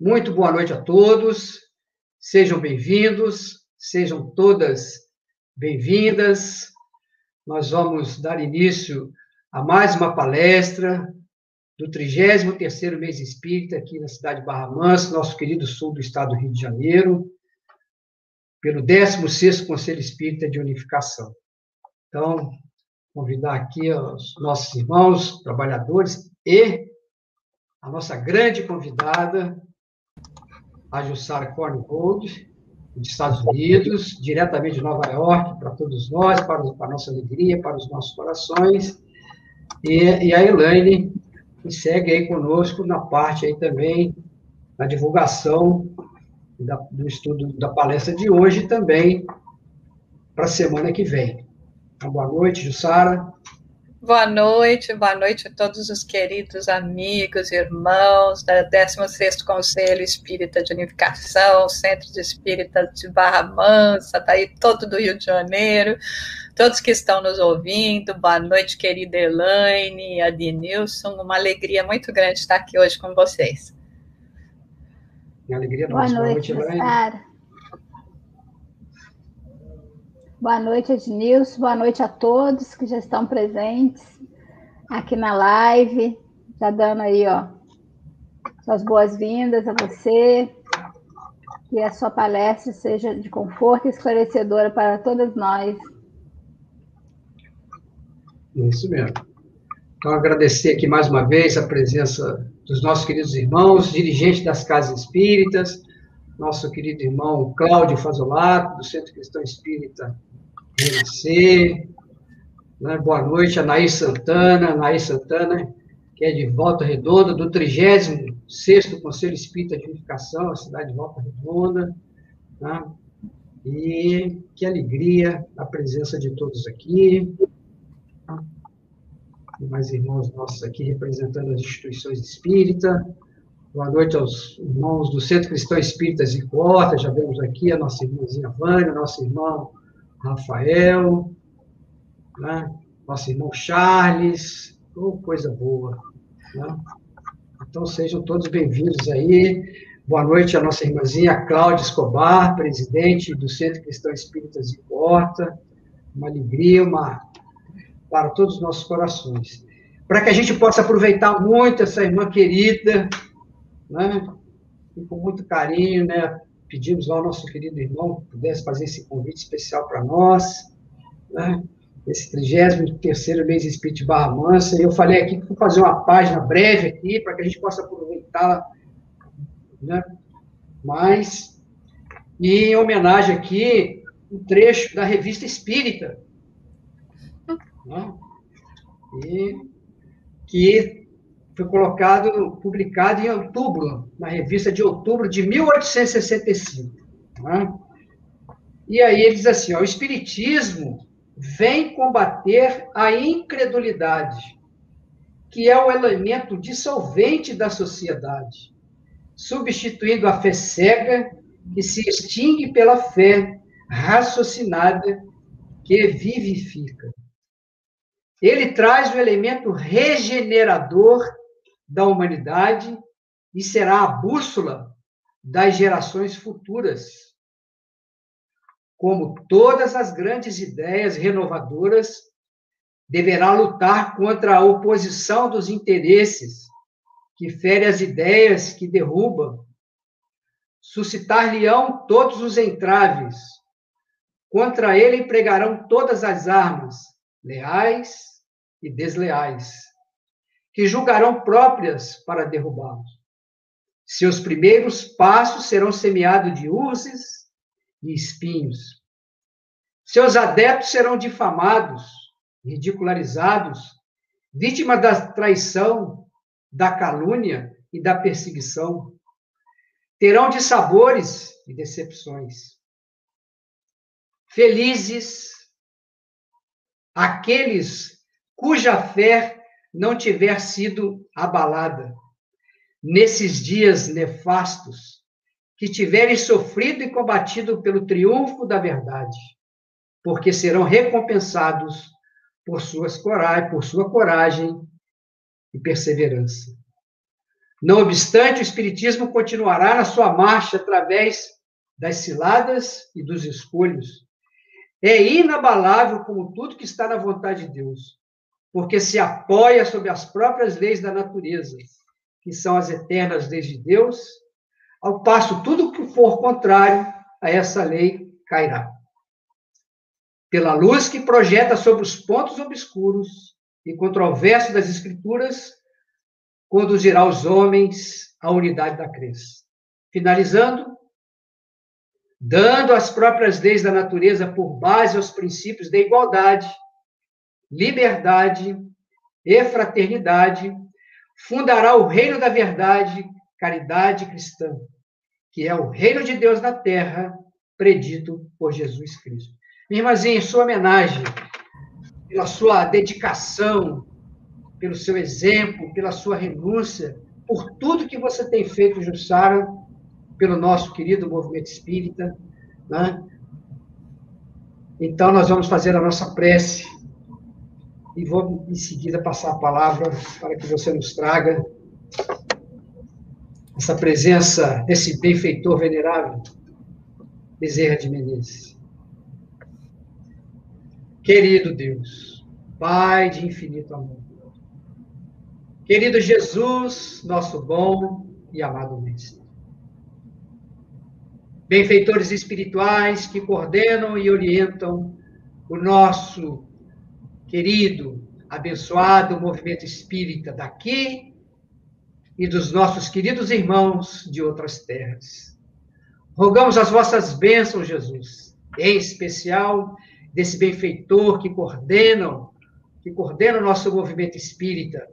Muito boa noite a todos. Sejam bem-vindos, sejam todas bem-vindas. Nós vamos dar início a mais uma palestra do 33º Mês Espírita aqui na cidade de Barra Mansa, nosso querido sul do estado do Rio de Janeiro, pelo 16º Conselho Espírita de Unificação. Então, convidar aqui os nossos irmãos, trabalhadores e a nossa grande convidada, a Jussara Corngold, dos Estados Unidos, diretamente de Nova York, para todos nós, para, para a nossa alegria, para os nossos corações, e, e a Elaine, que segue aí conosco na parte aí também, na divulgação da, do estudo da palestra de hoje também para a semana que vem. Então, boa noite, Jussara. Boa noite, boa noite a todos os queridos amigos, irmãos da 16º Conselho Espírita de Unificação, Centro de Espírita de Barra Mansa, tá aí todo do Rio de Janeiro, todos que estão nos ouvindo, boa noite, querida Elaine, Adnilson, uma alegria muito grande estar aqui hoje com vocês. Minha alegria boa noite, boa noite, Elaine. Boa noite, Ednilson. Boa noite a todos que já estão presentes aqui na live. Já dando aí, ó, suas boas-vindas a você. Que a sua palestra seja de conforto e esclarecedora para todas nós. Isso mesmo. Então, agradecer aqui mais uma vez a presença dos nossos queridos irmãos, dirigentes das casas espíritas, nosso querido irmão Cláudio Fazolato, do Centro Cristão Espírita Renascer. Né? Boa noite, Anaí Santana, Anaí Santana, que é de Volta Redonda, do 36º Conselho Espírita de Unificação, a cidade de Volta Redonda. Né? E que alegria a presença de todos aqui. Mais irmãos nossos aqui representando as instituições espíritas. Boa noite aos irmãos do Centro Cristão Espírita Zicorta, já vemos aqui a nossa irmãzinha Vânia, nosso irmão Rafael, né? nosso irmão Charles, oh, coisa boa. Né? Então sejam todos bem-vindos aí. Boa noite à nossa irmãzinha Cláudia Escobar, presidente do Centro Cristão Espírita de Porta. Uma alegria, uma para todos os nossos corações. Para que a gente possa aproveitar muito essa irmã querida, né? E com muito carinho, né? Pedimos ao nosso querido irmão que pudesse fazer esse convite especial para nós, né? esse 33 mês Espírito Barra Mansa, e eu falei aqui que vou fazer uma página breve aqui, para que a gente possa aproveitar, né? mas, e em homenagem aqui, um trecho da revista Espírita, né? e que foi colocado, publicado em outubro, na revista de outubro de 1865. Né? E aí ele diz assim: ó, o Espiritismo vem combater a incredulidade, que é o elemento dissolvente da sociedade, substituindo a fé cega, que se extingue pela fé raciocinada, que vivifica. Ele traz o elemento regenerador da humanidade e será a bússola das gerações futuras. Como todas as grandes ideias renovadoras, deverá lutar contra a oposição dos interesses que fere as ideias que derrubam, suscitar-lhe-ão todos os entraves, contra ele empregarão todas as armas, leais e desleais que julgarão próprias para derrubá-los. Seus primeiros passos serão semeados de urzes e espinhos. Seus adeptos serão difamados, ridicularizados, vítimas da traição, da calúnia e da perseguição. Terão de sabores e decepções. Felizes aqueles cuja fé não tiver sido abalada nesses dias nefastos, que tiverem sofrido e combatido pelo triunfo da verdade, porque serão recompensados por suas coragem, por sua coragem e perseverança. Não obstante, o Espiritismo continuará na sua marcha através das ciladas e dos escolhos. É inabalável como tudo que está na vontade de Deus, porque se apoia sobre as próprias leis da natureza, que são as eternas leis de Deus, ao passo tudo que for contrário a essa lei cairá. Pela luz que projeta sobre os pontos obscuros e controversos das Escrituras, conduzirá os homens à unidade da crença. Finalizando, dando as próprias leis da natureza por base aos princípios da igualdade, liberdade e fraternidade, fundará o reino da verdade, caridade cristã, que é o reino de Deus na terra, predito por Jesus Cristo. Minha irmãzinha, em sua homenagem, pela sua dedicação, pelo seu exemplo, pela sua renúncia, por tudo que você tem feito, Jussara, pelo nosso querido movimento espírita. Né? Então, nós vamos fazer a nossa prece e vou, em seguida, passar a palavra para que você nos traga essa presença desse benfeitor venerável, Bezerra de Menezes. Querido Deus, Pai de infinito amor, querido Jesus, nosso bom e amado Mestre, benfeitores espirituais que coordenam e orientam o nosso querido, abençoado movimento espírita daqui e dos nossos queridos irmãos de outras terras. Rogamos as vossas bênçãos, Jesus, em especial desse benfeitor que coordenam, que coordena o nosso movimento espírita,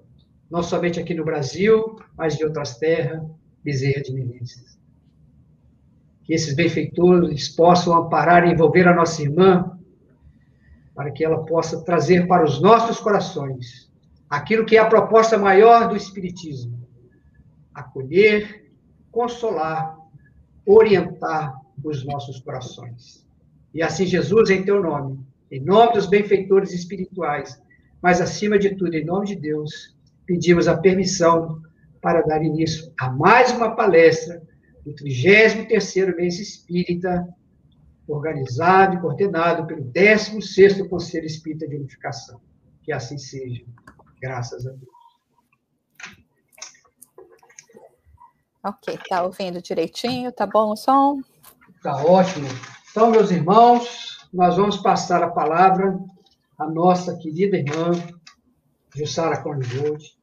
não somente aqui no Brasil, mas de outras terras, Bezerra de Menezes que esses benfeitores possam amparar e envolver a nossa irmã, para que ela possa trazer para os nossos corações aquilo que é a proposta maior do Espiritismo: acolher, consolar, orientar os nossos corações. E assim, Jesus, em teu nome, em nome dos benfeitores espirituais, mas acima de tudo, em nome de Deus, pedimos a permissão para dar início a mais uma palestra do 33º mês espírita, organizado e coordenado pelo 16º Conselho Espírita de Unificação. Que assim seja, graças a Deus. Ok, tá ouvindo direitinho? Tá bom o som? Tá ótimo. Então, meus irmãos, nós vamos passar a palavra à nossa querida irmã, Jussara Corngold,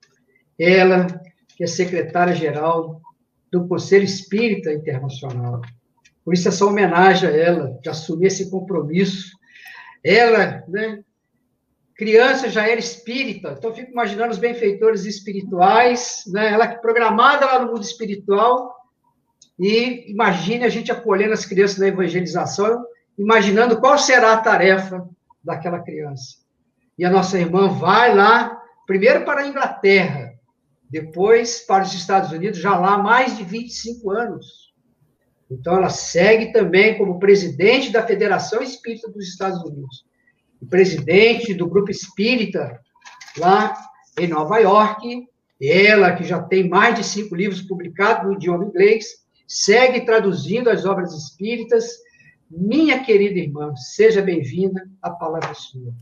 ela que é secretária-geral do Conselho Espírita Internacional. Por isso, essa homenagem a ela, de assumir esse compromisso. Ela, né, criança, já era espírita, então fico imaginando os benfeitores espirituais, né, ela programada lá no mundo espiritual, e imagine a gente acolhendo as crianças na evangelização, imaginando qual será a tarefa daquela criança. E a nossa irmã vai lá, primeiro para a Inglaterra, depois para os Estados Unidos, já lá há mais de 25 anos. Então, ela segue também como presidente da Federação Espírita dos Estados Unidos, presidente do Grupo Espírita lá em Nova York. Ela, que já tem mais de cinco livros publicados no idioma inglês, segue traduzindo as obras espíritas. Minha querida irmã, seja bem-vinda, a palavra sua.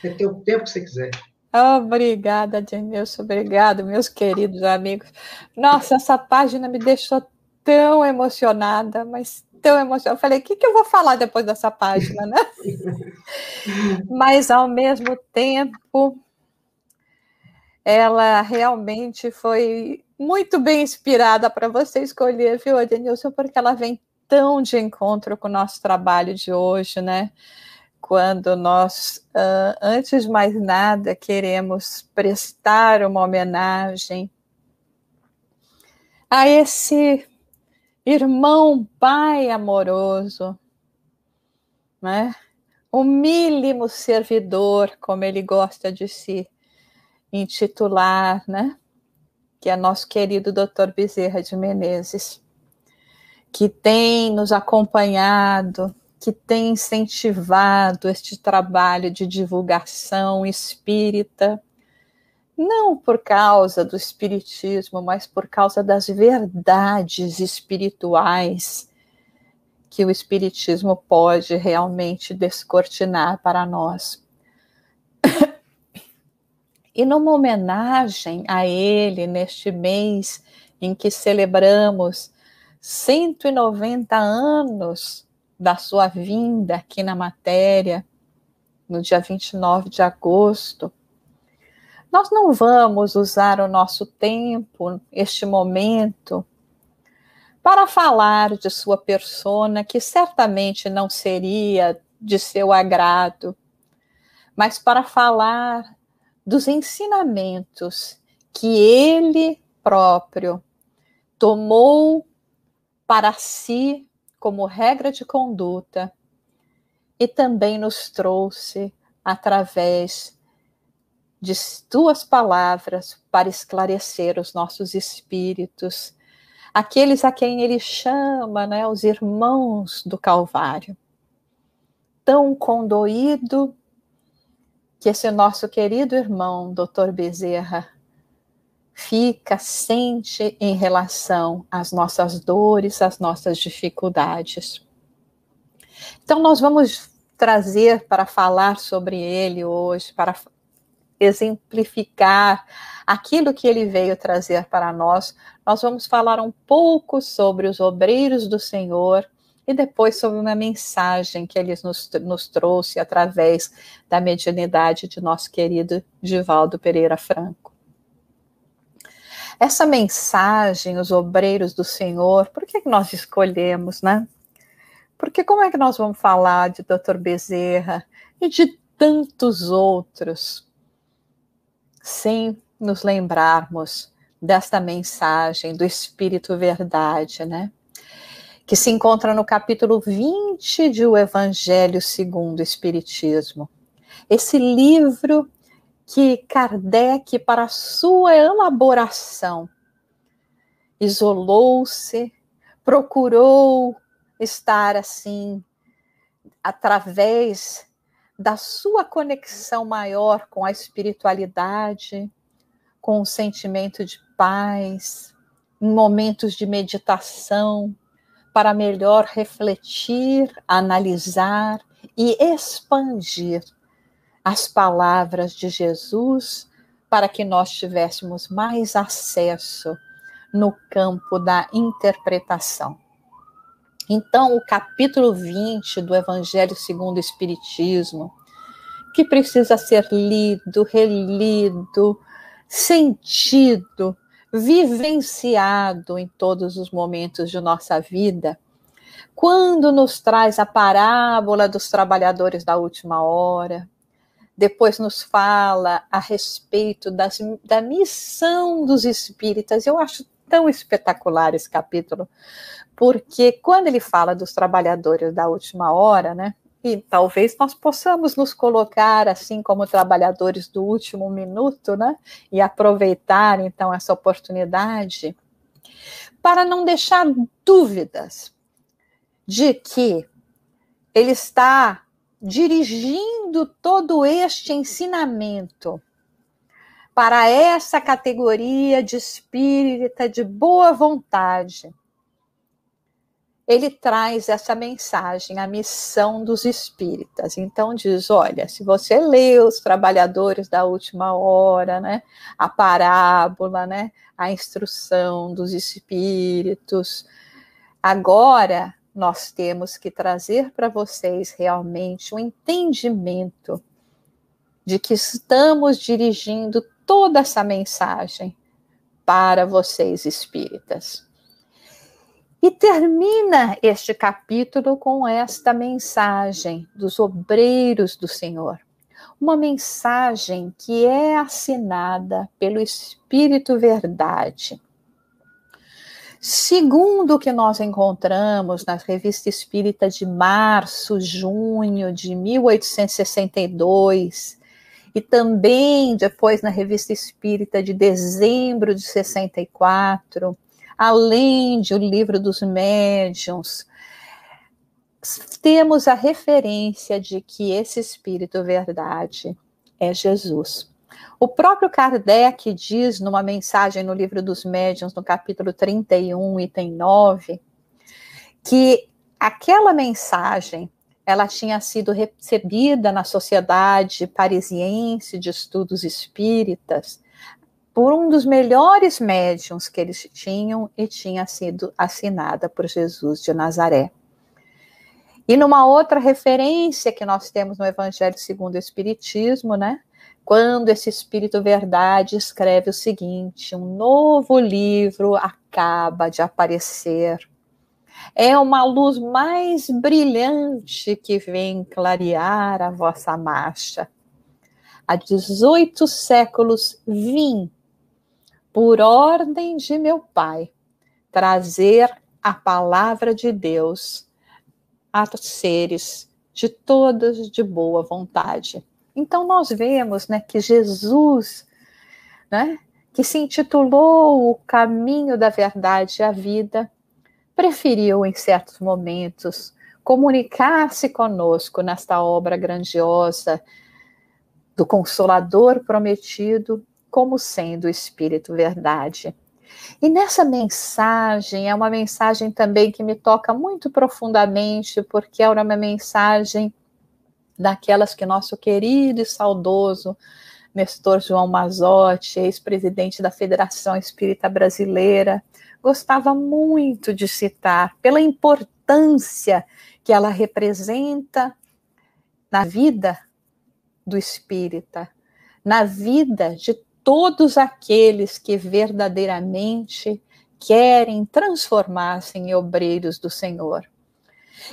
Você tem o tempo que você quiser. Obrigada, Denilson. Obrigada, meus queridos amigos. Nossa, essa página me deixou tão emocionada, mas tão emocionada. Eu falei, o que, que eu vou falar depois dessa página, né? mas, ao mesmo tempo, ela realmente foi muito bem inspirada para você escolher, viu, Denilson? Porque ela vem tão de encontro com o nosso trabalho de hoje, né? quando nós, antes de mais nada, queremos prestar uma homenagem a esse irmão pai amoroso, né? o mínimo servidor, como ele gosta de se intitular, né? que é nosso querido doutor Bezerra de Menezes, que tem nos acompanhado que tem incentivado este trabalho de divulgação espírita não por causa do espiritismo, mas por causa das verdades espirituais que o espiritismo pode realmente descortinar para nós. E numa homenagem a ele neste mês em que celebramos 190 anos da sua vinda aqui na matéria, no dia 29 de agosto, nós não vamos usar o nosso tempo, este momento, para falar de sua persona, que certamente não seria de seu agrado, mas para falar dos ensinamentos que ele próprio tomou para si como regra de conduta e também nos trouxe através de tuas palavras para esclarecer os nossos espíritos, aqueles a quem ele chama, né, os irmãos do Calvário. Tão condoído que esse nosso querido irmão, doutor Bezerra, fica, sente em relação às nossas dores, às nossas dificuldades. Então, nós vamos trazer para falar sobre ele hoje, para exemplificar aquilo que ele veio trazer para nós. Nós vamos falar um pouco sobre os obreiros do Senhor e depois sobre uma mensagem que ele nos, nos trouxe através da mediunidade de nosso querido Divaldo Pereira Franco. Essa mensagem, os obreiros do Senhor, por que, que nós escolhemos, né? Porque como é que nós vamos falar de Dr. Bezerra e de tantos outros sem nos lembrarmos desta mensagem do Espírito Verdade, né? Que se encontra no capítulo 20 de O Evangelho segundo o Espiritismo. Esse livro que Kardec, para sua elaboração, isolou-se, procurou estar assim, através da sua conexão maior com a espiritualidade, com o sentimento de paz, em momentos de meditação, para melhor refletir, analisar e expandir as palavras de Jesus para que nós tivéssemos mais acesso no campo da interpretação. Então, o capítulo 20 do Evangelho segundo o Espiritismo, que precisa ser lido, relido, sentido, vivenciado em todos os momentos de nossa vida, quando nos traz a parábola dos trabalhadores da última hora, depois nos fala a respeito das, da missão dos espíritas. Eu acho tão espetacular esse capítulo, porque quando ele fala dos trabalhadores da última hora, né? E talvez nós possamos nos colocar assim como trabalhadores do último minuto, né? E aproveitar então essa oportunidade para não deixar dúvidas de que ele está dirigindo todo este ensinamento para essa categoria de espírita de boa vontade. Ele traz essa mensagem, a missão dos espíritas. Então diz, olha, se você lê os trabalhadores da última hora, né, a parábola, né, a instrução dos espíritos, agora nós temos que trazer para vocês realmente um entendimento de que estamos dirigindo toda essa mensagem para vocês espíritas. E termina este capítulo com esta mensagem dos obreiros do Senhor. Uma mensagem que é assinada pelo Espírito Verdade Segundo o que nós encontramos na Revista Espírita de março, junho de 1862, e também depois na Revista Espírita de dezembro de 64, além de o livro dos médiuns, temos a referência de que esse Espírito Verdade é Jesus. O próprio Kardec diz numa mensagem no livro dos médiuns, no capítulo 31, item 9, que aquela mensagem ela tinha sido recebida na sociedade parisiense de estudos espíritas por um dos melhores médiums que eles tinham e tinha sido assinada por Jesus de Nazaré. E numa outra referência que nós temos no Evangelho segundo o Espiritismo, né? Quando esse Espírito Verdade escreve o seguinte: um novo livro acaba de aparecer. É uma luz mais brilhante que vem clarear a vossa marcha. Há 18 séculos vim, por ordem de meu Pai, trazer a palavra de Deus a seres de todas de boa vontade. Então nós vemos, né, que Jesus, né, que se intitulou o caminho da verdade e a vida, preferiu em certos momentos comunicar-se conosco nesta obra grandiosa do Consolador prometido como sendo o Espírito Verdade. E nessa mensagem, é uma mensagem também que me toca muito profundamente, porque é uma mensagem daquelas que nosso querido e saudoso Nestor João Mazotti, ex-presidente da Federação Espírita Brasileira, gostava muito de citar, pela importância que ela representa na vida do espírita, na vida de todos aqueles que verdadeiramente querem transformar-se em obreiros do Senhor.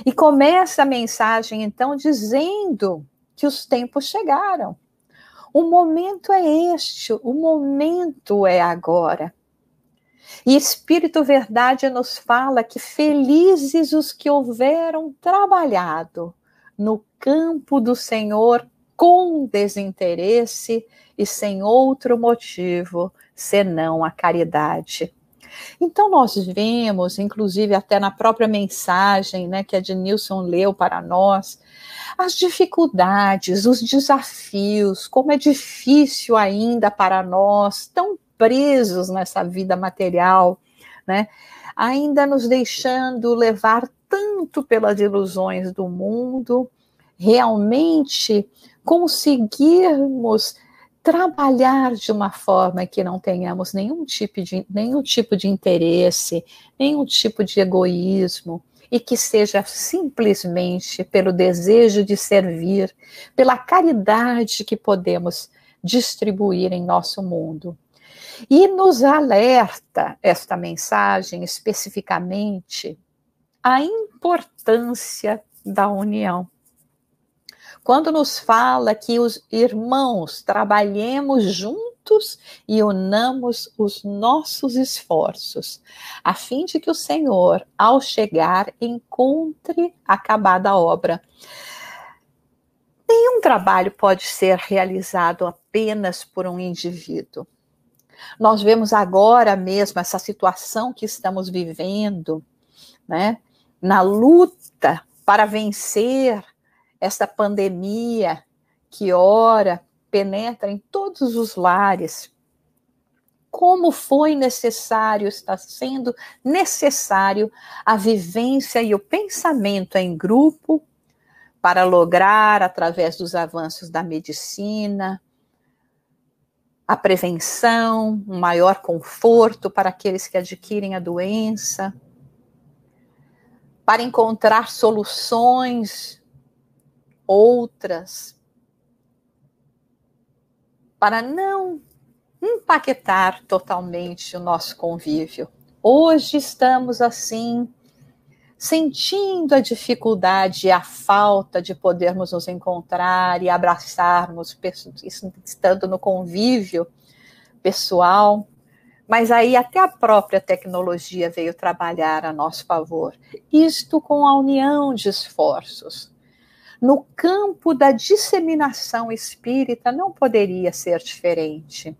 E começa a mensagem então dizendo que os tempos chegaram. O momento é este, o momento é agora. E Espírito Verdade nos fala que felizes os que houveram trabalhado no campo do Senhor com desinteresse e sem outro motivo senão a caridade. Então, nós vemos, inclusive até na própria mensagem né, que a Denilson leu para nós, as dificuldades, os desafios, como é difícil ainda para nós, tão presos nessa vida material, né, ainda nos deixando levar tanto pelas ilusões do mundo, realmente conseguirmos trabalhar de uma forma que não tenhamos nenhum tipo de, nenhum tipo de interesse, nenhum tipo de egoísmo, e que seja simplesmente pelo desejo de servir, pela caridade que podemos distribuir em nosso mundo. E nos alerta esta mensagem especificamente a importância da união quando nos fala que os irmãos trabalhemos juntos e unamos os nossos esforços, a fim de que o Senhor, ao chegar, encontre acabada a obra. Nenhum trabalho pode ser realizado apenas por um indivíduo. Nós vemos agora mesmo essa situação que estamos vivendo, né? Na luta para vencer esta pandemia que ora penetra em todos os lares. Como foi necessário, está sendo necessário a vivência e o pensamento em grupo para lograr, através dos avanços da medicina, a prevenção, um maior conforto para aqueles que adquirem a doença, para encontrar soluções outras, para não empaquetar totalmente o nosso convívio. Hoje estamos assim, sentindo a dificuldade a falta de podermos nos encontrar e abraçarmos, estando no convívio pessoal. Mas aí até a própria tecnologia veio trabalhar a nosso favor. Isto com a união de esforços. No campo da disseminação espírita não poderia ser diferente.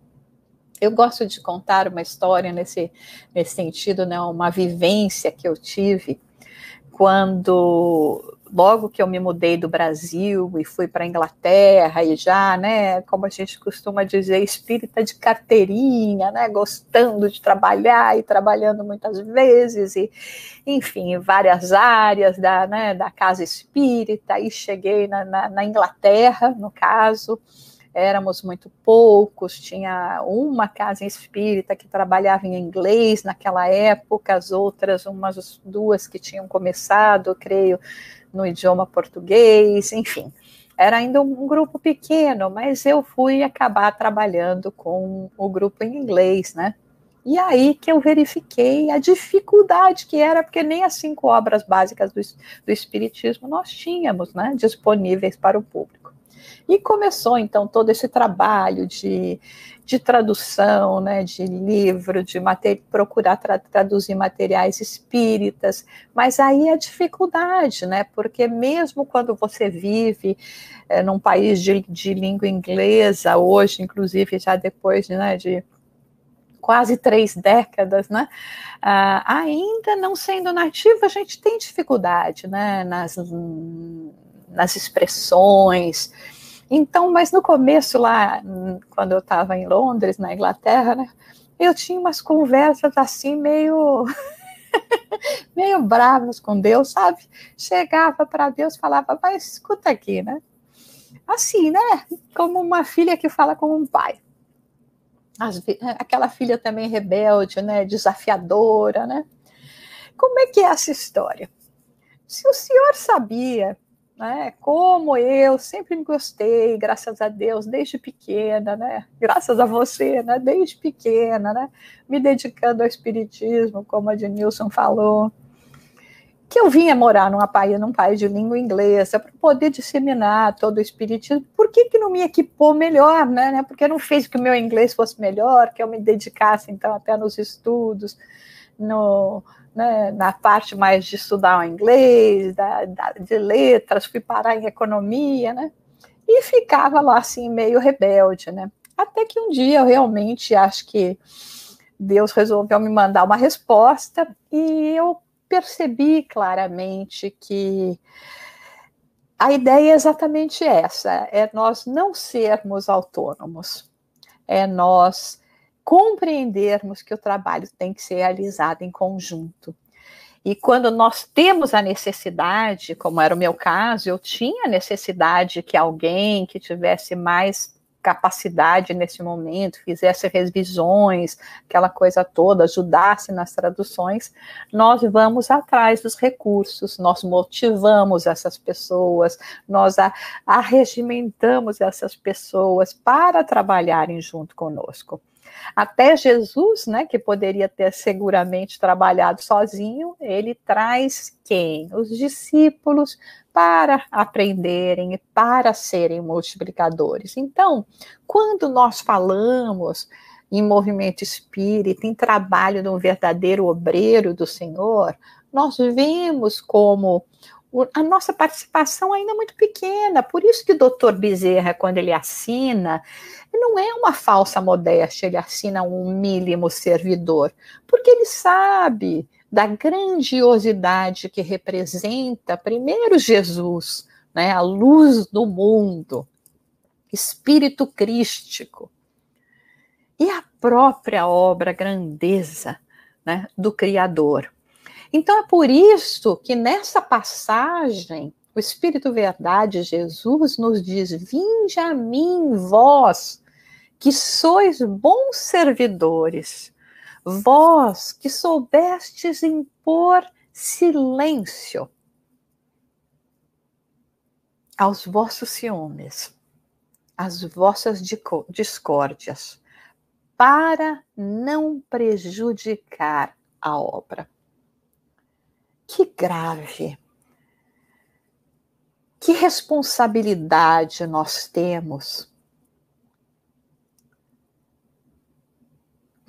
Eu gosto de contar uma história nesse, nesse sentido, né, uma vivência que eu tive quando logo que eu me mudei do Brasil e fui para a Inglaterra e já, né, como a gente costuma dizer, espírita de carteirinha, né, gostando de trabalhar e trabalhando muitas vezes e, enfim, em várias áreas da, né, da casa espírita e cheguei na, na, na Inglaterra, no caso, éramos muito poucos, tinha uma casa espírita que trabalhava em inglês naquela época, as outras, umas duas que tinham começado, creio, no idioma português, enfim. Era ainda um grupo pequeno, mas eu fui acabar trabalhando com o grupo em inglês, né? E aí que eu verifiquei a dificuldade que era, porque nem as cinco obras básicas do, do Espiritismo nós tínhamos, né, disponíveis para o público. E começou então todo esse trabalho de, de tradução, né, de livro, de procurar tra traduzir materiais espíritas, mas aí a dificuldade, né, porque mesmo quando você vive é, num país de, de língua inglesa, hoje, inclusive, já depois né, de quase três décadas, né? Ah, ainda não sendo nativa, a gente tem dificuldade, né? Nas, nas expressões, então, mas no começo lá, quando eu estava em Londres, na Inglaterra, né, eu tinha umas conversas assim meio meio bravas com Deus, sabe? Chegava para Deus, falava, mas escuta aqui, né? Assim, né? Como uma filha que fala com um pai. As, aquela filha também rebelde, né? Desafiadora, né? Como é que é essa história? Se o senhor sabia né? Como eu sempre me gostei, graças a Deus, desde pequena, né? Graças a você, né? Desde pequena, né? Me dedicando ao espiritismo, como a Denilson falou. Que eu vinha morar numa país, num país de língua inglesa para poder disseminar todo o espiritismo. Por que, que não me equipou melhor, né? né? Porque não fez que o meu inglês fosse melhor, que eu me dedicasse então até nos estudos, no, né, na parte mais de estudar o inglês, da, da, de letras, fui parar em economia, né? E ficava lá assim, meio rebelde, né? Até que um dia eu realmente acho que Deus resolveu me mandar uma resposta e eu percebi claramente que a ideia é exatamente essa: é nós não sermos autônomos, é nós compreendermos que o trabalho tem que ser realizado em conjunto. E quando nós temos a necessidade, como era o meu caso, eu tinha necessidade que alguém que tivesse mais capacidade nesse momento, fizesse revisões, aquela coisa toda, ajudasse nas traduções, nós vamos atrás dos recursos, nós motivamos essas pessoas, nós arregimentamos essas pessoas para trabalharem junto conosco. Até Jesus, né, que poderia ter seguramente trabalhado sozinho, ele traz quem? Os discípulos para aprenderem e para serem multiplicadores. Então, quando nós falamos em movimento espírita, em trabalho de um verdadeiro obreiro do Senhor, nós vemos como a nossa participação ainda é muito pequena. Por isso que o doutor Bezerra, quando ele assina, não é uma falsa modéstia, ele assina um mínimo servidor, porque ele sabe da grandiosidade que representa, primeiro, Jesus, né, a luz do mundo, espírito crístico, e a própria obra, grandeza né, do Criador. Então é por isso que nessa passagem o Espírito Verdade, Jesus, nos diz: Vinde a mim, vós, que sois bons servidores, vós que soubestes impor silêncio aos vossos ciúmes, às vossas discórdias, para não prejudicar a obra. Que grave! Que responsabilidade nós temos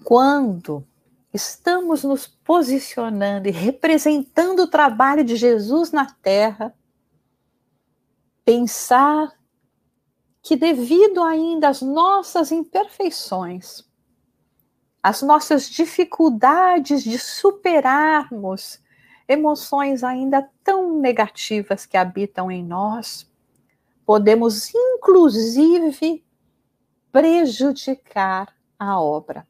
quando estamos nos posicionando e representando o trabalho de Jesus na terra, pensar que, devido ainda às nossas imperfeições, às nossas dificuldades de superarmos emoções ainda tão negativas que habitam em nós, podemos inclusive prejudicar a obra.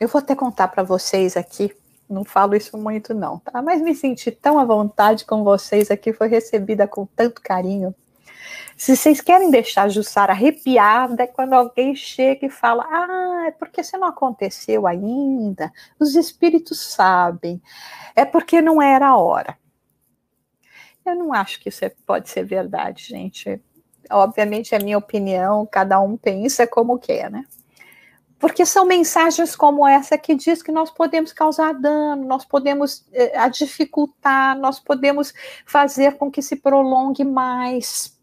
Eu vou até contar para vocês aqui, não falo isso muito não, tá? Mas me senti tão à vontade com vocês aqui, foi recebida com tanto carinho. Se vocês querem deixar a Jussara arrepiada, é quando alguém chega e fala: Ah, é porque isso não aconteceu ainda. Os espíritos sabem. É porque não era a hora. Eu não acho que isso é, pode ser verdade, gente. Obviamente é minha opinião, cada um pensa como quer, né? Porque são mensagens como essa que diz que nós podemos causar dano, nós podemos eh, dificultar, nós podemos fazer com que se prolongue mais.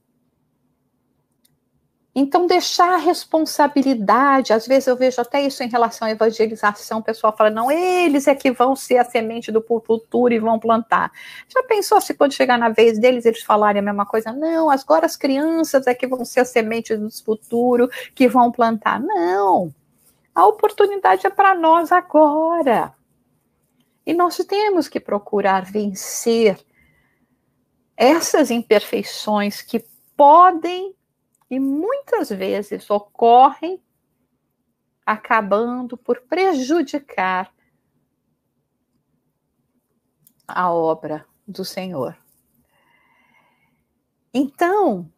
Então, deixar a responsabilidade, às vezes eu vejo até isso em relação à evangelização, o pessoal fala, não, eles é que vão ser a semente do futuro e vão plantar. Já pensou se quando chegar na vez deles, eles falarem a mesma coisa? Não, agora as crianças é que vão ser a semente do futuro, que vão plantar. Não, a oportunidade é para nós agora. E nós temos que procurar vencer essas imperfeições que podem e muitas vezes ocorrem acabando por prejudicar a obra do Senhor. Então,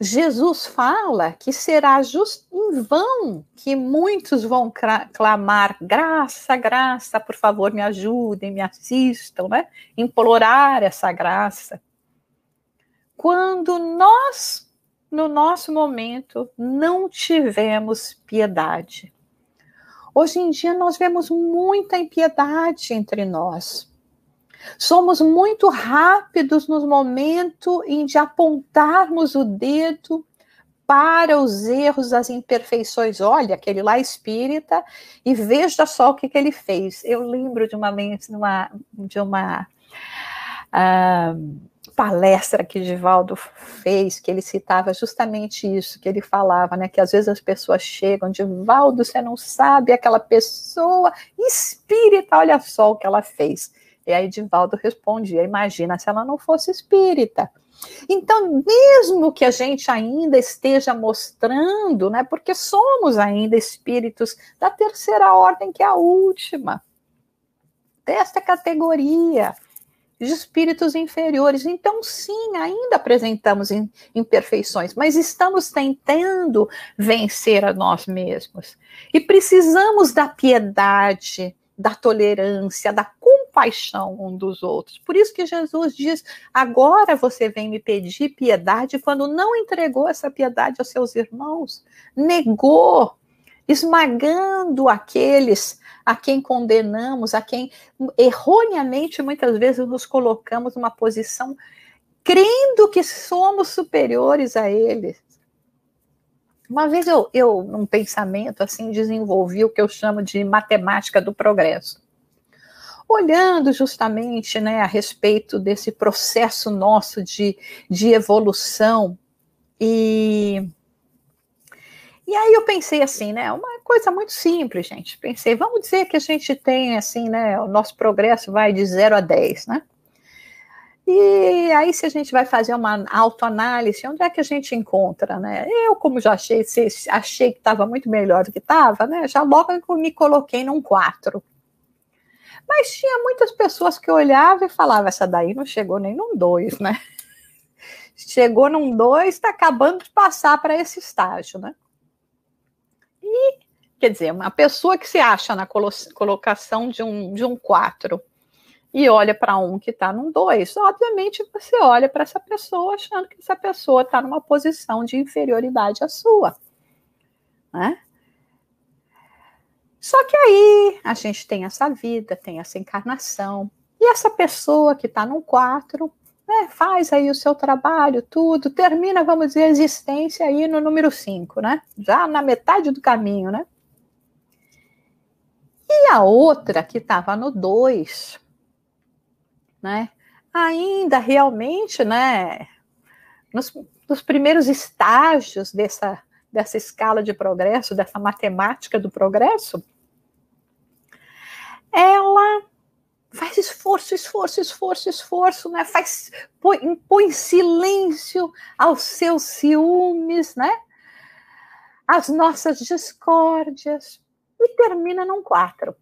Jesus fala que será just em vão que muitos vão clamar graça, graça, por favor, me ajudem, me assistam, né? Implorar essa graça. Quando nós no nosso momento, não tivemos piedade. Hoje em dia, nós vemos muita impiedade entre nós. Somos muito rápidos no momento em de apontarmos o dedo para os erros, as imperfeições. Olha, aquele lá espírita, e veja só o que, que ele fez. Eu lembro de uma, de uma, de uma uh, palestra que Divaldo fez, que ele citava justamente isso, que ele falava, né, que às vezes as pessoas chegam, Divaldo, você não sabe, aquela pessoa espírita, olha só o que ela fez. E aí Divaldo respondia, imagina se ela não fosse espírita. Então, mesmo que a gente ainda esteja mostrando, né, porque somos ainda espíritos da terceira ordem, que é a última, desta categoria, de espíritos inferiores. Então, sim, ainda apresentamos imperfeições, mas estamos tentando vencer a nós mesmos. E precisamos da piedade, da tolerância, da compaixão um dos outros. Por isso que Jesus diz: agora você vem me pedir piedade quando não entregou essa piedade aos seus irmãos, negou, esmagando aqueles a quem condenamos, a quem erroneamente muitas vezes nos colocamos numa posição crendo que somos superiores a eles. Uma vez eu, eu, num pensamento assim, desenvolvi o que eu chamo de matemática do progresso. Olhando justamente né, a respeito desse processo nosso de, de evolução e e aí eu pensei assim, né? Uma coisa muito simples, gente. Pensei, vamos dizer que a gente tem assim, né? O nosso progresso vai de 0 a 10, né? E aí, se a gente vai fazer uma autoanálise, onde é que a gente encontra, né? Eu, como já achei, achei que estava muito melhor do que estava, né? Já logo me coloquei num 4. Mas tinha muitas pessoas que olhavam e falavam, essa daí não chegou nem num 2, né? Chegou num 2, está acabando de passar para esse estágio, né? E, quer dizer, uma pessoa que se acha na colocação de um, de um 4 e olha para um que está num 2, obviamente você olha para essa pessoa achando que essa pessoa está numa posição de inferioridade à sua. Né? Só que aí a gente tem essa vida, tem essa encarnação, e essa pessoa que está num 4 né, faz aí o seu trabalho, tudo, termina, vamos dizer, a existência aí no número 5, né? Já na metade do caminho, né? E a outra que estava no 2, né? Ainda realmente, né? Nos, nos primeiros estágios dessa, dessa escala de progresso, dessa matemática do progresso, ela Faz esforço, esforço, esforço, esforço, né? Faz, põe, impõe silêncio aos seus ciúmes, né? As nossas discórdias. E termina num quatro.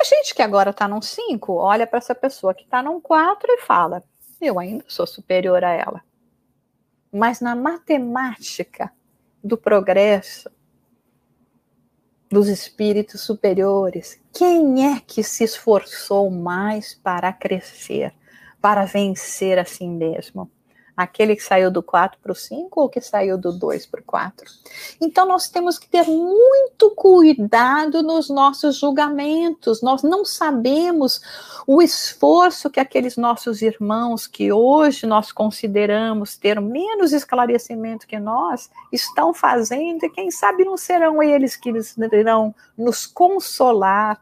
A gente que agora está num 5, olha para essa pessoa que está num 4 e fala: eu ainda sou superior a ela. Mas na matemática do progresso, dos espíritos superiores, quem é que se esforçou mais para crescer, para vencer a si mesmo? Aquele que saiu do 4 para o 5 ou que saiu do 2 para o 4? Então, nós temos que ter muito cuidado nos nossos julgamentos. Nós não sabemos o esforço que aqueles nossos irmãos, que hoje nós consideramos ter menos esclarecimento que nós, estão fazendo, e quem sabe não serão eles que irão nos consolar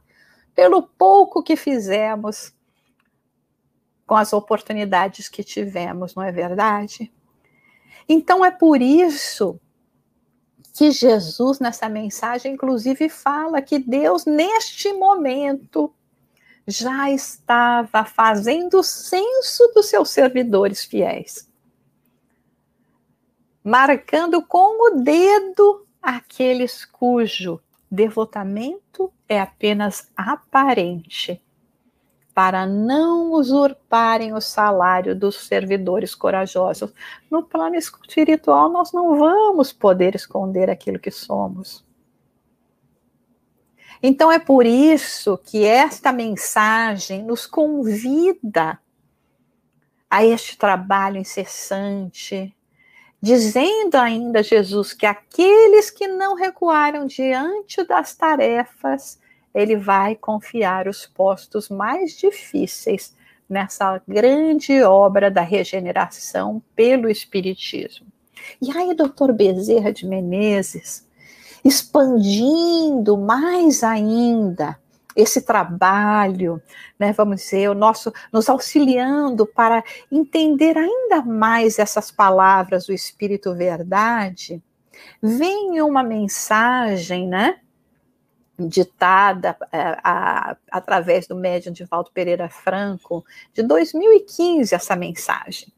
pelo pouco que fizemos com as oportunidades que tivemos, não é verdade? Então é por isso que Jesus, nessa mensagem, inclusive, fala que Deus, neste momento, já estava fazendo o censo dos seus servidores fiéis, marcando com o dedo aqueles cujo devotamento é apenas aparente para não usurparem o salário dos servidores corajosos. No plano espiritual, nós não vamos poder esconder aquilo que somos. Então é por isso que esta mensagem nos convida a este trabalho incessante, dizendo ainda Jesus que aqueles que não recuaram diante das tarefas ele vai confiar os postos mais difíceis nessa grande obra da regeneração pelo Espiritismo. E aí, doutor Bezerra de Menezes, expandindo mais ainda esse trabalho, né, vamos dizer, o nosso, nos auxiliando para entender ainda mais essas palavras do Espírito Verdade, vem uma mensagem, né, ditada é, a, através do médium de Valdo Pereira Franco, de 2015, essa mensagem.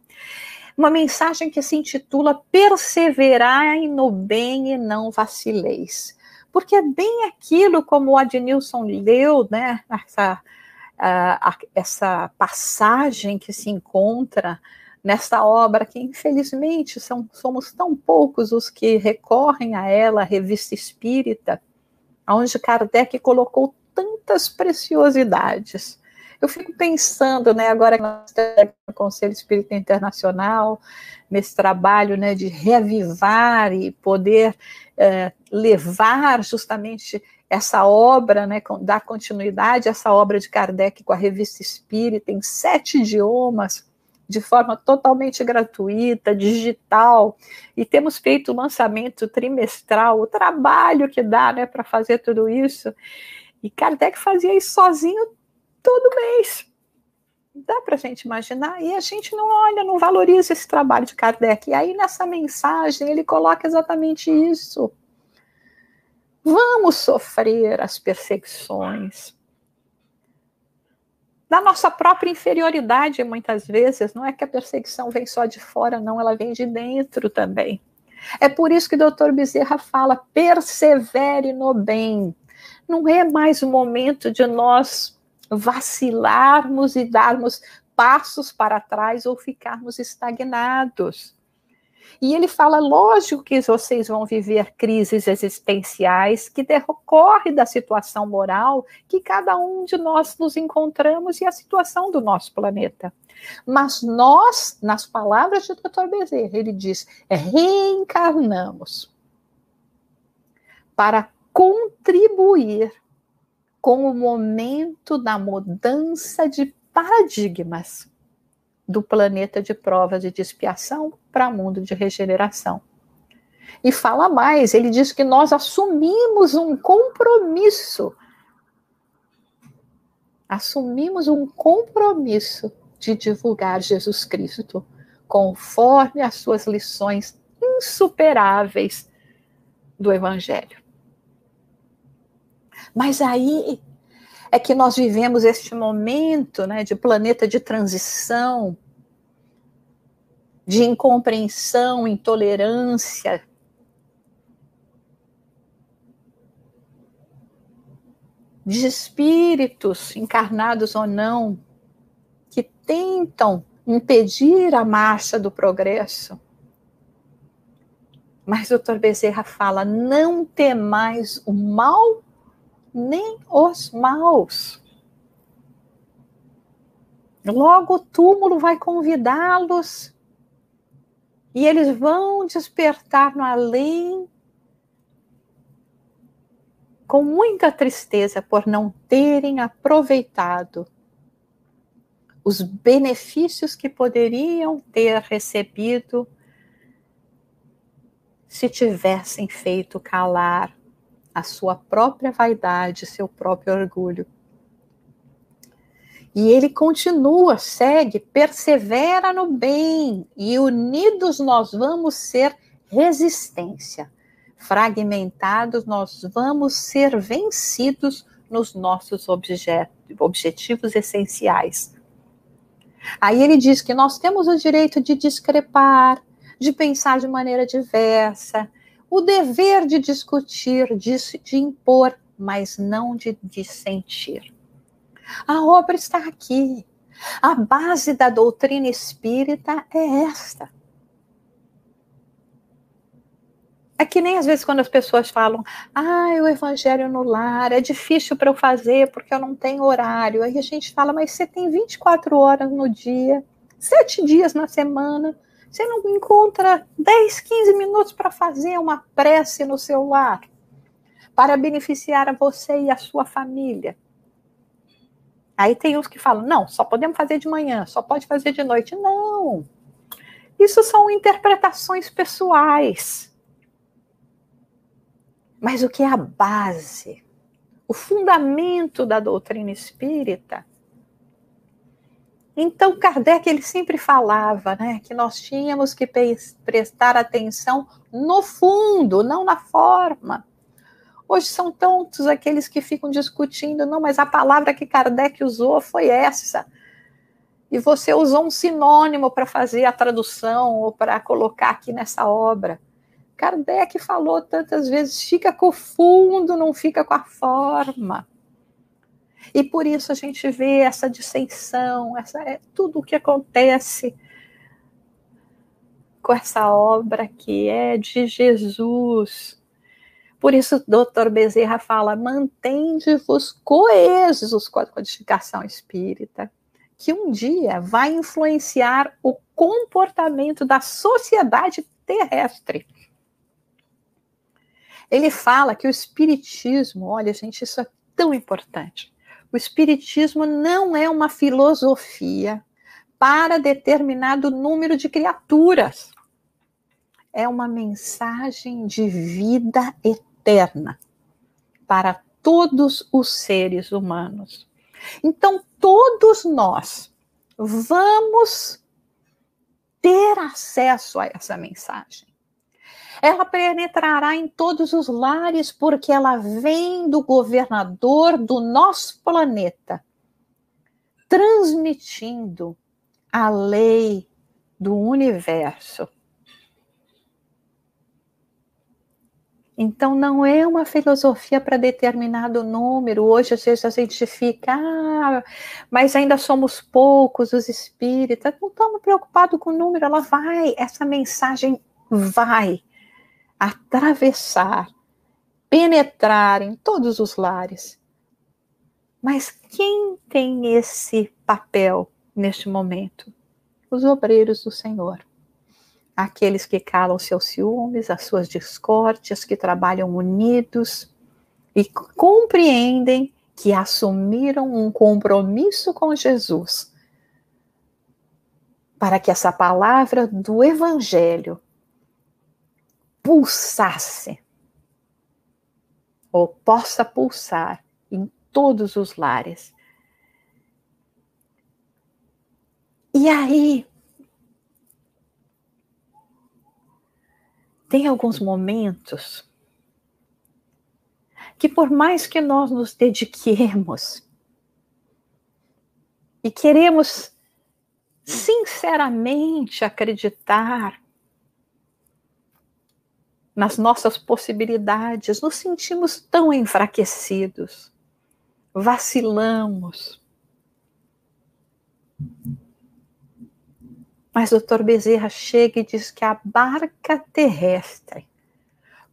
Uma mensagem que se intitula Perseverai no bem e não vacileis. Porque é bem aquilo como o Adnilson leu, né, essa, essa passagem que se encontra nessa obra, que infelizmente são, somos tão poucos os que recorrem a ela, a revista espírita, onde Kardec colocou tantas preciosidades. Eu fico pensando, né, agora que nós temos o Conselho Espírita Internacional, nesse trabalho né, de reavivar e poder é, levar justamente essa obra, né, dar continuidade a essa obra de Kardec com a Revista Espírita em sete idiomas, de forma totalmente gratuita, digital, e temos feito o lançamento trimestral, o trabalho que dá né, para fazer tudo isso. E Kardec fazia isso sozinho todo mês. Dá para a gente imaginar? E a gente não olha, não valoriza esse trabalho de Kardec. E aí, nessa mensagem, ele coloca exatamente isso. Vamos sofrer as perseguições, da nossa própria inferioridade, muitas vezes. Não é que a perseguição vem só de fora, não, ela vem de dentro também. É por isso que o doutor Bezerra fala: persevere no bem. Não é mais o momento de nós vacilarmos e darmos passos para trás ou ficarmos estagnados. E ele fala: lógico que vocês vão viver crises existenciais que decorrem da situação moral que cada um de nós nos encontramos e a situação do nosso planeta. Mas nós, nas palavras de Dr. Bezerra, ele diz: reencarnamos para contribuir com o momento da mudança de paradigmas do planeta de provas e de expiação para mundo de regeneração. E fala mais, ele diz que nós assumimos um compromisso. Assumimos um compromisso de divulgar Jesus Cristo conforme as suas lições insuperáveis do Evangelho. Mas aí é que nós vivemos este momento né, de planeta de transição, de incompreensão, intolerância. De espíritos, encarnados ou não, que tentam impedir a marcha do progresso. Mas o Dr. Bezerra fala: não temais o mal, nem os maus. Logo o túmulo vai convidá-los e eles vão despertar no além com muita tristeza por não terem aproveitado os benefícios que poderiam ter recebido se tivessem feito calar a sua própria vaidade, seu próprio orgulho. E ele continua, segue, persevera no bem, e unidos nós vamos ser resistência. Fragmentados, nós vamos ser vencidos nos nossos objetivos essenciais. Aí ele diz que nós temos o direito de discrepar, de pensar de maneira diversa, o dever de discutir, de, de impor, mas não de dissentir. A obra está aqui. A base da doutrina espírita é esta. É que nem às vezes quando as pessoas falam, ah, o evangelho no lar é difícil para eu fazer porque eu não tenho horário. Aí a gente fala, mas você tem 24 horas no dia, sete dias na semana, você não encontra 10, 15 minutos para fazer uma prece no seu lar para beneficiar a você e a sua família. Aí tem uns que falam: não, só podemos fazer de manhã, só pode fazer de noite. Não. Isso são interpretações pessoais. Mas o que é a base, o fundamento da doutrina espírita? Então, Kardec ele sempre falava né, que nós tínhamos que prestar atenção no fundo, não na forma. Hoje são tantos aqueles que ficam discutindo, não, mas a palavra que Kardec usou foi essa. E você usou um sinônimo para fazer a tradução ou para colocar aqui nessa obra. Kardec falou tantas vezes: fica com o fundo, não fica com a forma. E por isso a gente vê essa dissensão, essa, é, tudo o que acontece com essa obra que é de Jesus, por isso, doutor Bezerra fala: mantende-vos coesos com a codificação espírita, que um dia vai influenciar o comportamento da sociedade terrestre. Ele fala que o espiritismo, olha, gente, isso é tão importante. O espiritismo não é uma filosofia para determinado número de criaturas. É uma mensagem de vida eterna para todos os seres humanos. Então, todos nós vamos ter acesso a essa mensagem. Ela penetrará em todos os lares porque ela vem do governador do nosso planeta, transmitindo a lei do universo Então, não é uma filosofia para determinado número. Hoje, às vezes, a gente fica, ah, mas ainda somos poucos os espíritas. Não estamos preocupados com o número, ela vai, essa mensagem vai atravessar, penetrar em todos os lares. Mas quem tem esse papel neste momento? Os obreiros do Senhor aqueles que calam seus ciúmes, as suas discórdias, que trabalham unidos e compreendem que assumiram um compromisso com Jesus para que essa palavra do Evangelho pulsasse ou possa pulsar em todos os lares. E aí, tem alguns momentos que, por mais que nós nos dediquemos e queremos sinceramente acreditar nas nossas possibilidades, nos sentimos tão enfraquecidos, vacilamos. Mas Dr. Bezerra chega e diz que a barca terrestre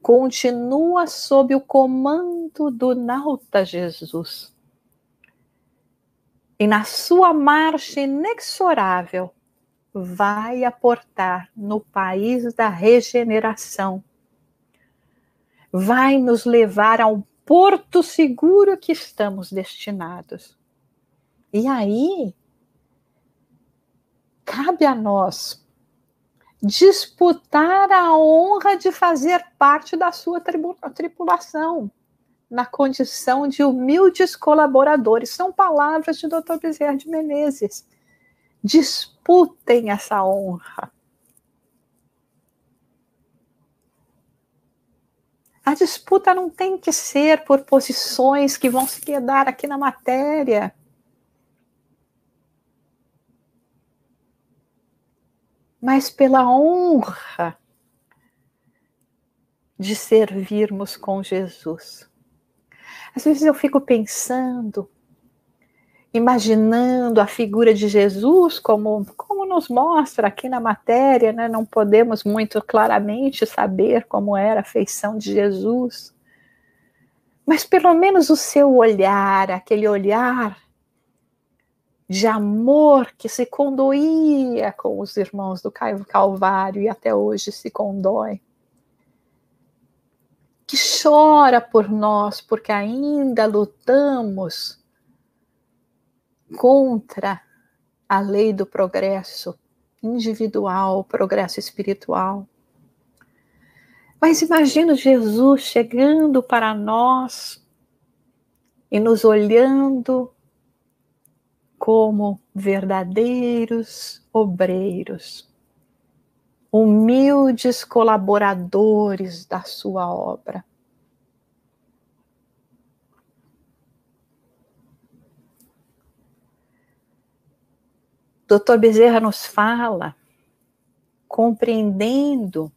continua sob o comando do nauta Jesus. E na sua marcha inexorável, vai aportar no país da regeneração. Vai nos levar ao porto seguro que estamos destinados. E aí, cabe a nós disputar a honra de fazer parte da sua tripulação, na condição de humildes colaboradores. São palavras de Dr. Bezerra de Menezes. Disputem essa honra. A disputa não tem que ser por posições que vão se quedar aqui na matéria. Mas pela honra de servirmos com Jesus. Às vezes eu fico pensando imaginando a figura de Jesus como, como nos mostra aqui na matéria, né? não podemos muito claramente saber como era a feição de Jesus, mas pelo menos o seu olhar, aquele olhar de amor que se condoía com os irmãos do Calvário e até hoje se condói. Que chora por nós porque ainda lutamos contra a lei do progresso individual, progresso espiritual. Mas imagina Jesus chegando para nós e nos olhando como verdadeiros obreiros, humildes colaboradores da sua obra. Doutor Bezerra nos fala, compreendendo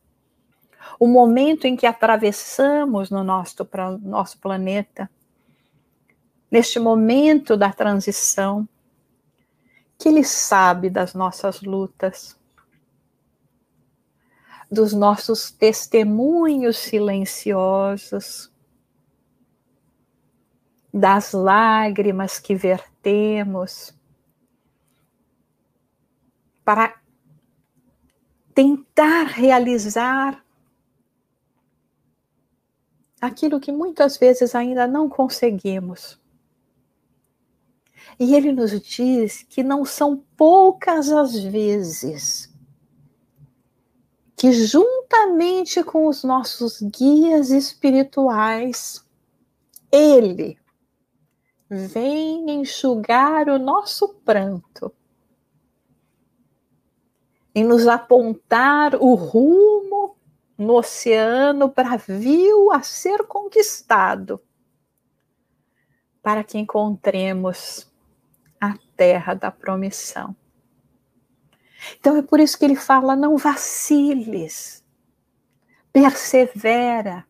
o momento em que atravessamos no nosso, nosso planeta, neste momento da transição, que Ele sabe das nossas lutas, dos nossos testemunhos silenciosos, das lágrimas que vertemos, para tentar realizar aquilo que muitas vezes ainda não conseguimos. E ele nos diz que não são poucas as vezes que, juntamente com os nossos guias espirituais, ele vem enxugar o nosso pranto em nos apontar o rumo no oceano bravio a ser conquistado, para que encontremos a terra da promissão. Então é por isso que ele fala: não vaciles, persevera,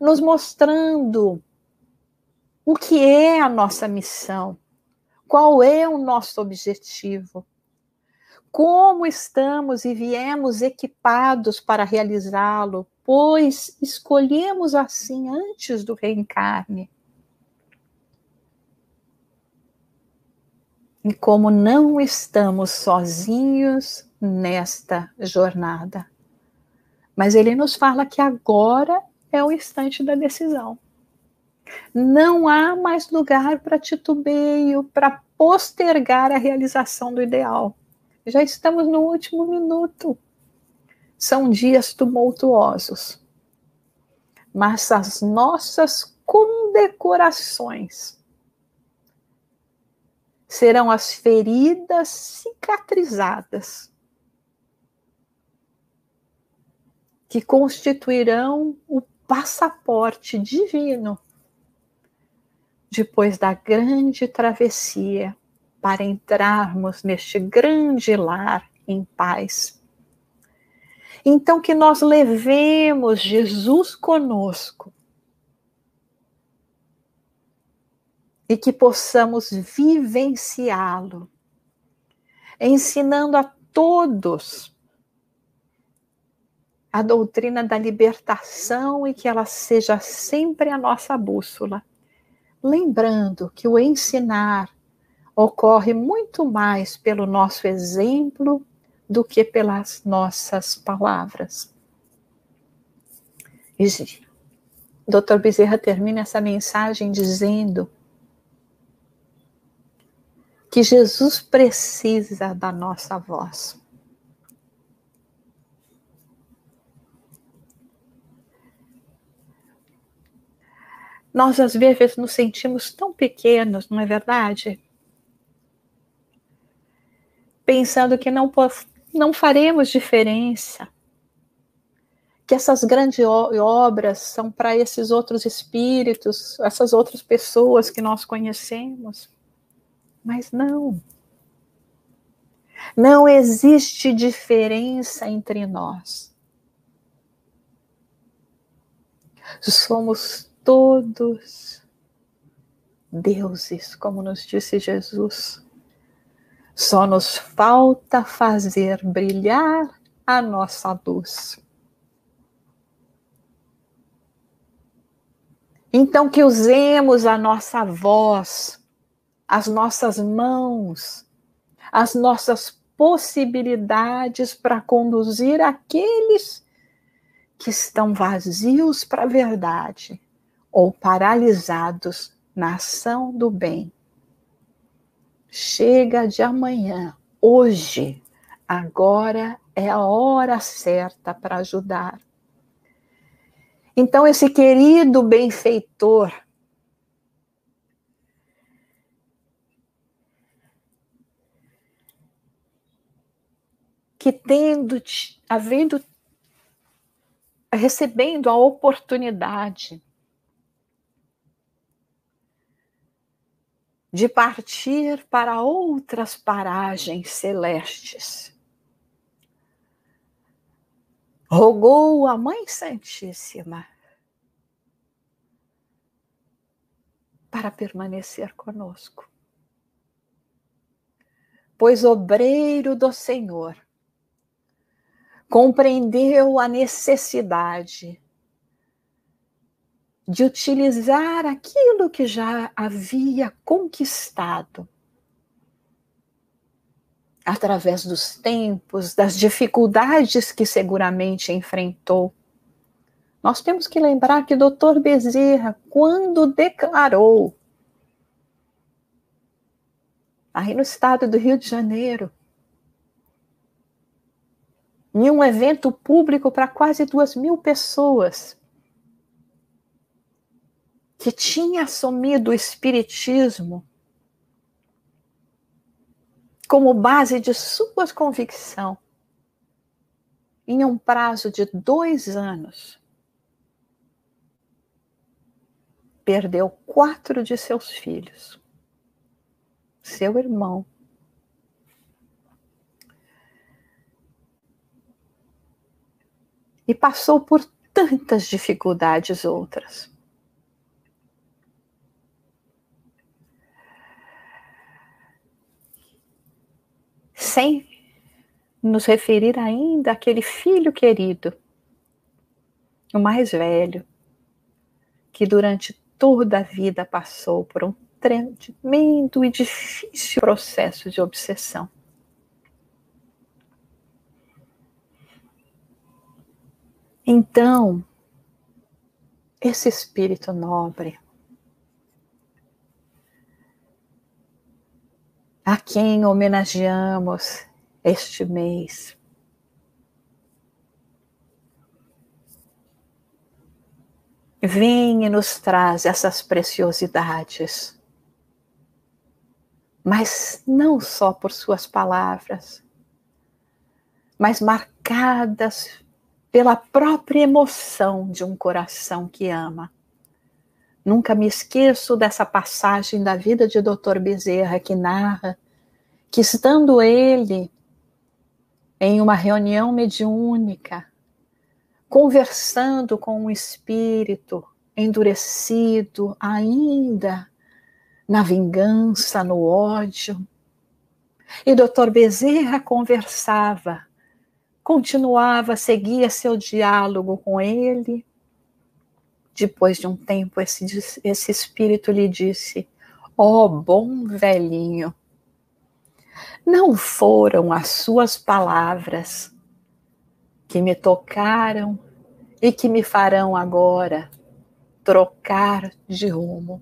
nos mostrando o que é a nossa missão, qual é o nosso objetivo como estamos e viemos equipados para realizá-lo, pois escolhemos assim antes do reencarne. E como não estamos sozinhos nesta jornada. Mas ele nos fala que agora é o instante da decisão. Não há mais lugar para titubeio, para postergar a realização do ideal. Já estamos no último minuto. São dias tumultuosos. Mas as nossas condecorações serão as feridas cicatrizadas que constituirão o passaporte divino depois da grande travessia para entrarmos neste grande lar em paz. Então, que nós levemos Jesus conosco e que possamos vivenciá-lo, ensinando a todos a doutrina da libertação e que ela seja sempre a nossa bússola. Lembrando que o ensinar ocorre muito mais pelo nosso exemplo do que pelas nossas palavras. E Dr. Bezerra termina essa mensagem dizendo que Jesus precisa da nossa voz. Nós, às vezes, nos sentimos tão pequenos, não é verdade? Pensando que não, não faremos diferença, que essas grandes obras são para esses outros espíritos, essas outras pessoas que nós conhecemos. Mas não. Não existe diferença entre nós. Somos todos deuses, como nos disse Jesus. Só nos falta fazer brilhar a nossa luz. Então, que usemos a nossa voz as nossas mãos, as nossas possibilidades para conduzir aqueles que estão vazios para a verdade ou paralisados na ação do bem. Chega de amanhã, hoje, agora é a hora certa para ajudar. Então, esse querido benfeitor que tendo, havendo, recebendo a oportunidade de partir para outras paragens celestes, rogou a Mãe Santíssima para permanecer conosco. Pois obreiro do Senhor compreendeu a necessidade de utilizar aquilo que já havia conquistado através dos tempos, das dificuldades que seguramente enfrentou. Nós temos que lembrar que Dr. Bezerra, quando declarou, aí no estado do Rio de Janeiro, em um evento público para quase duas mil pessoas, que tinha assumido o Espiritismo como base de sua convicção, em um prazo de dois anos, perdeu quatro de seus filhos, seu irmão, e passou por tantas dificuldades outras. Sem nos referir ainda àquele filho querido, o mais velho, que durante toda a vida passou por um tremendo e difícil processo de obsessão. Então, esse espírito nobre, a quem homenageamos este mês, vem e nos traz essas preciosidades, mas não só por suas palavras, mas marcadas pela própria emoção de um coração que ama. Nunca me esqueço dessa passagem da vida de Dr. Bezerra que narra que estando ele em uma reunião mediúnica, conversando com um espírito endurecido ainda na vingança, no ódio. E doutor Bezerra conversava, continuava, seguia seu diálogo com ele. Depois de um tempo, esse, esse espírito lhe disse: Ó oh, bom velhinho, não foram as suas palavras que me tocaram e que me farão agora trocar de rumo.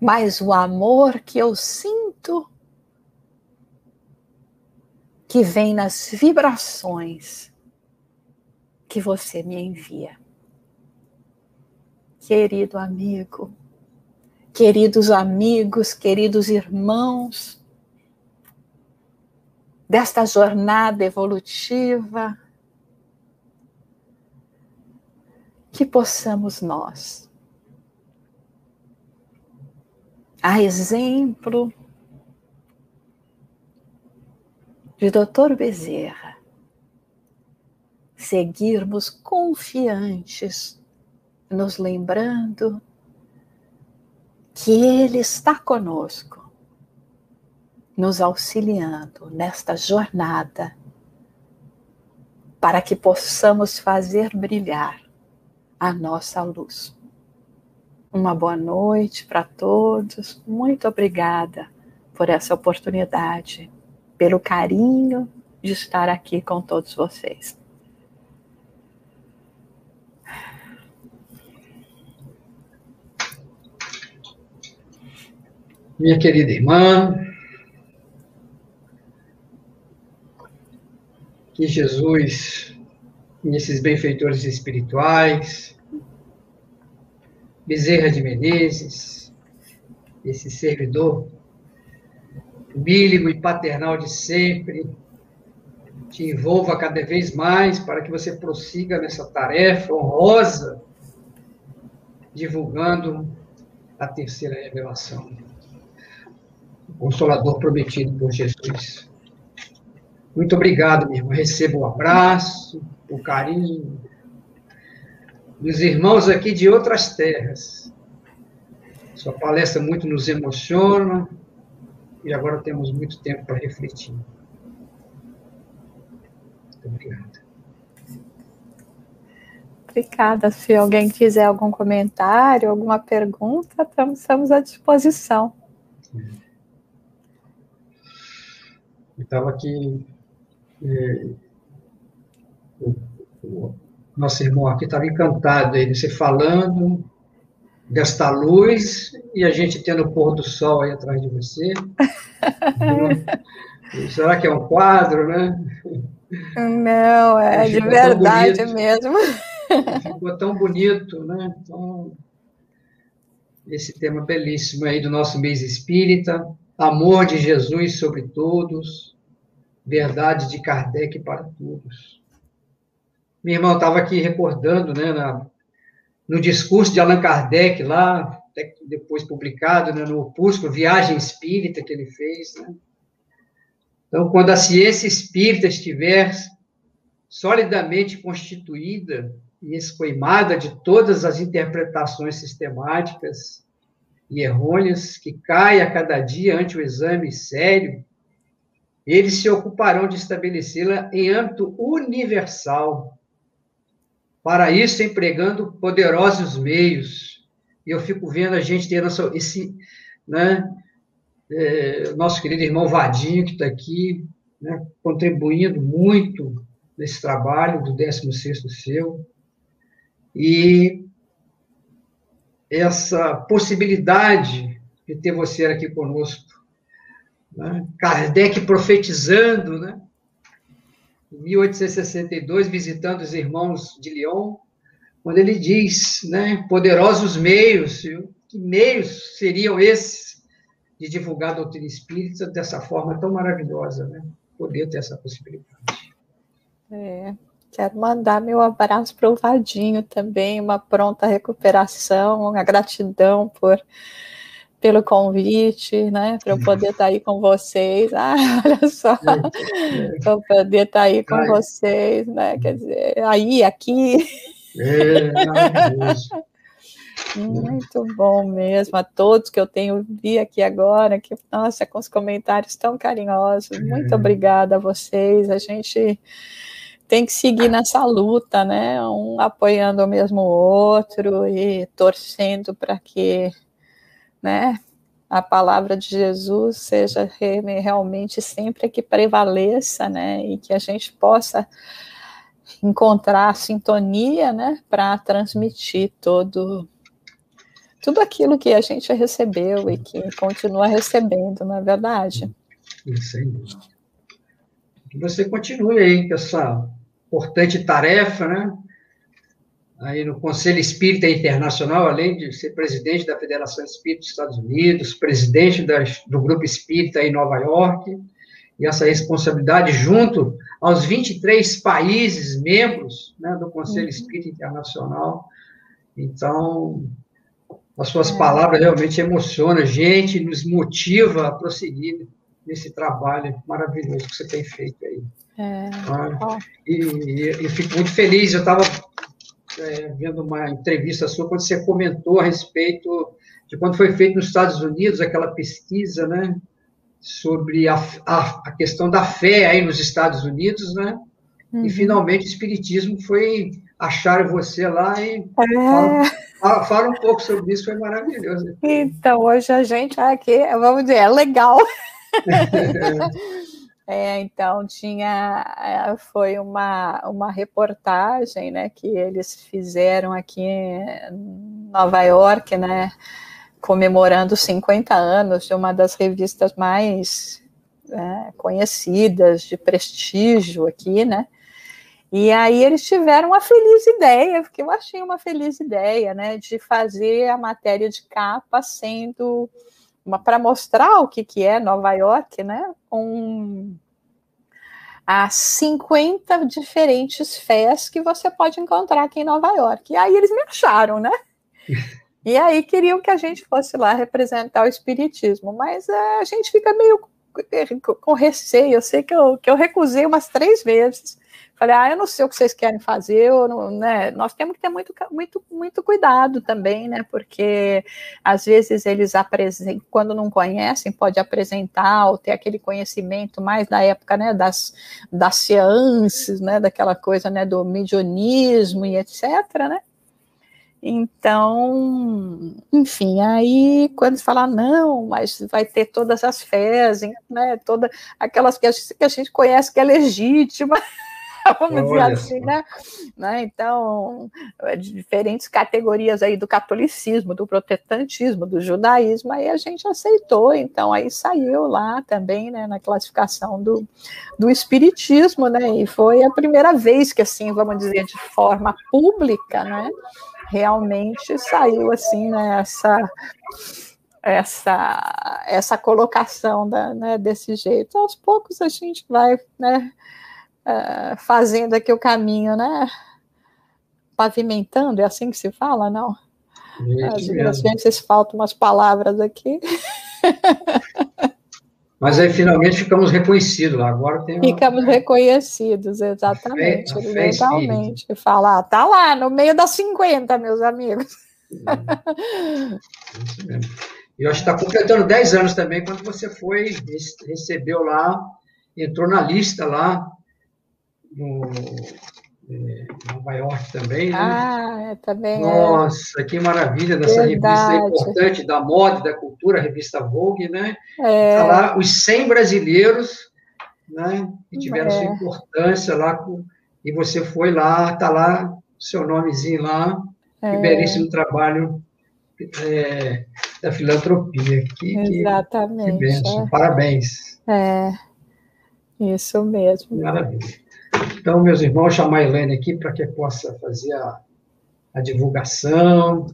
Mas o amor que eu sinto, que vem nas vibrações que você me envia. Querido amigo, queridos amigos, queridos irmãos, desta jornada evolutiva, que possamos nós, a exemplo de Dr. Bezerra, seguirmos confiantes, nos lembrando que Ele está conosco nos auxiliando nesta jornada para que possamos fazer brilhar a nossa luz. Uma boa noite para todos. Muito obrigada por essa oportunidade, pelo carinho de estar aqui com todos vocês. Minha querida irmã, que Jesus e esses benfeitores espirituais, Bezerra de Menezes, esse servidor bílico e paternal de sempre, te envolva cada vez mais para que você prossiga nessa tarefa honrosa, divulgando a terceira revelação. Consolador prometido por Jesus. Muito obrigado, meu irmão. Recebo o um abraço, o um carinho dos irmãos aqui de outras terras. Sua palestra muito nos emociona e agora temos muito tempo para refletir. Muito obrigado. Obrigada. Se alguém quiser algum comentário, alguma pergunta, estamos à disposição. Eu estava aqui é, o, o, nosso irmão aqui estava encantado aí, você falando desta luz e a gente tendo o pôr do sol aí atrás de você. Será que é um quadro, né? Não, é de verdade mesmo. Ficou tão bonito, né? Então, esse tema belíssimo aí do nosso mês espírita, amor de Jesus sobre todos, verdade de Kardec para todos. Minha irmã estava aqui recordando, né, na, no discurso de Allan Kardec, lá, depois publicado né, no opúsculo Viagem Espírita que ele fez. Né? Então, quando a ciência espírita estiver solidamente constituída e escoimada de todas as interpretações sistemáticas e errôneas que cai a cada dia ante o exame sério eles se ocuparão de estabelecê-la em âmbito universal. Para isso, empregando poderosos meios. E eu fico vendo a gente ter nosso, esse, né, é, nosso querido irmão Vadinho, que está aqui, né, contribuindo muito nesse trabalho do 16º seu. E essa possibilidade de ter você aqui conosco né? Kardec profetizando, né? em 1862, visitando os irmãos de Lyon, quando ele diz, né, poderosos meios, que meios seriam esses de divulgar a doutrina espírita dessa forma tão maravilhosa, né? Poder ter essa possibilidade. É, quero mandar meu abraço para o Vadinho também, uma pronta recuperação, uma gratidão por pelo convite, né? Para eu poder estar tá aí com vocês. Ah, olha só, para eu poder estar tá aí com Ai. vocês, né? Quer dizer, aí, aqui. É, Muito bom mesmo, a todos que eu tenho vi aqui agora, que, nossa, com os comentários tão carinhosos, muito é. obrigada a vocês, a gente tem que seguir nessa luta, né, um apoiando o mesmo outro e torcendo para que, né, a palavra de Jesus seja realmente sempre que prevaleça, né, e que a gente possa encontrar sintonia, né, para transmitir todo tudo aquilo que a gente recebeu e que continua recebendo, não é verdade? Isso aí. Que você continue aí com essa importante tarefa, né? Aí no Conselho Espírita Internacional, além de ser presidente da Federação Espírita dos Estados Unidos, presidente das, do Grupo Espírita em Nova York, e essa responsabilidade junto aos 23 países membros né, do Conselho uhum. Espírita Internacional. Então, as suas é. palavras realmente emocionam a gente, nos motiva a prosseguir nesse trabalho maravilhoso que você tem feito aí. É. Ah, e, e, fico muito feliz, eu estava é, vendo uma entrevista sua quando você comentou a respeito de quando foi feito nos Estados Unidos aquela pesquisa, né, sobre a, a, a questão da fé aí nos Estados Unidos, né, uhum. e finalmente o Espiritismo foi achar você lá e é. fala, fala, um pouco sobre isso, foi maravilhoso. Então, hoje a gente aqui, vamos dizer, é legal. É, então tinha é, foi uma, uma reportagem né, que eles fizeram aqui em Nova York, né, comemorando 50 anos de uma das revistas mais é, conhecidas, de prestígio aqui, né? E aí eles tiveram uma feliz ideia, porque eu achei uma feliz ideia, né, de fazer a matéria de capa sendo para mostrar o que, que é Nova York, né, um, há 50 diferentes fés que você pode encontrar aqui em Nova York. E aí eles me acharam, né? E aí queriam que a gente fosse lá representar o espiritismo, mas é, a gente fica meio com receio. Eu sei que eu, que eu recusei umas três vezes, Falei, ah, eu não sei o que vocês querem fazer, não, né? Nós temos que ter muito, muito, muito cuidado também, né? Porque às vezes eles apresentam, quando não conhecem, pode apresentar ou ter aquele conhecimento mais da época, né? Das, das seances, né? Daquela coisa, né? Do medianismo e etc, né? Então, enfim, aí quando se fala, não, mas vai ter todas as fés, né, toda, aquelas que a, gente, que a gente conhece que é legítima, vamos dizer assim, né? né? Então, é de diferentes categorias aí do catolicismo, do protestantismo, do judaísmo, aí a gente aceitou, então aí saiu lá também, né, na classificação do, do espiritismo, né? E foi a primeira vez que, assim, vamos dizer, de forma pública, né? Realmente saiu assim, né, essa essa essa colocação da, né, desse jeito. Aos poucos a gente vai né, uh, fazendo aqui o caminho, né? Pavimentando, é assim que se fala, não? Às, às vezes faltam umas palavras aqui. Mas aí finalmente ficamos reconhecidos. Agora uma... Ficamos reconhecidos, exatamente. A fé, a fé legalmente. Falar, tá lá, no meio das 50, meus amigos. É, isso mesmo. E eu acho que está completando 10 anos também, quando você foi, recebeu lá, entrou na lista lá no é, Nova York também. Né? Ah, é, também. É. Nossa, é. que maravilha dessa Verdade. revista importante da moda, da cultura, a revista Vogue, né? É. Tá lá os 100 brasileiros, né? Que tiveram é. sua importância lá com, e você foi lá, tá lá seu nomezinho lá, é. que belíssimo trabalho é, da filantropia. Que, Exatamente. Que, que é. Parabéns. É, isso mesmo. Maravilha. Então, meus irmãos, chamar a Helene aqui para que possa fazer a, a divulgação.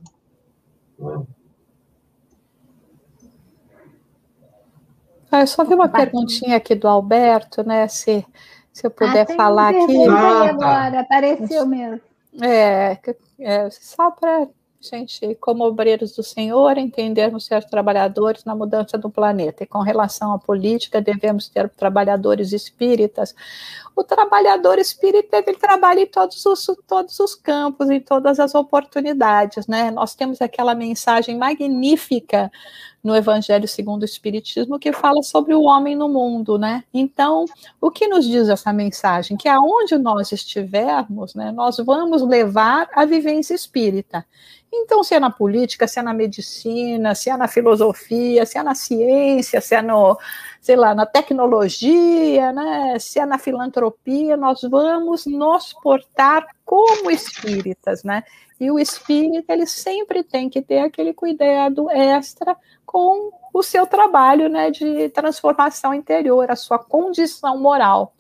Ah, eu só vi uma perguntinha aqui do Alberto, né? Se, se eu puder ah, falar aqui. Ah, tá. agora, apareceu mesmo. É, é só para gente, como obreiros do Senhor, entendermos ser trabalhadores na mudança do planeta. E com relação à política, devemos ter trabalhadores espíritas. O trabalhador espírita, ele trabalha em todos os, todos os campos, em todas as oportunidades, né? Nós temos aquela mensagem magnífica no Evangelho segundo o Espiritismo, que fala sobre o homem no mundo, né? Então, o que nos diz essa mensagem? Que aonde nós estivermos, né, nós vamos levar a vivência espírita. Então, se é na política, se é na medicina, se é na filosofia, se é na ciência, se é no, sei lá, na tecnologia, né, se é na filantropia, nós vamos nos portar como espíritas, né? E o espírita, ele sempre tem que ter aquele cuidado extra com o seu trabalho né, de transformação interior, a sua condição moral.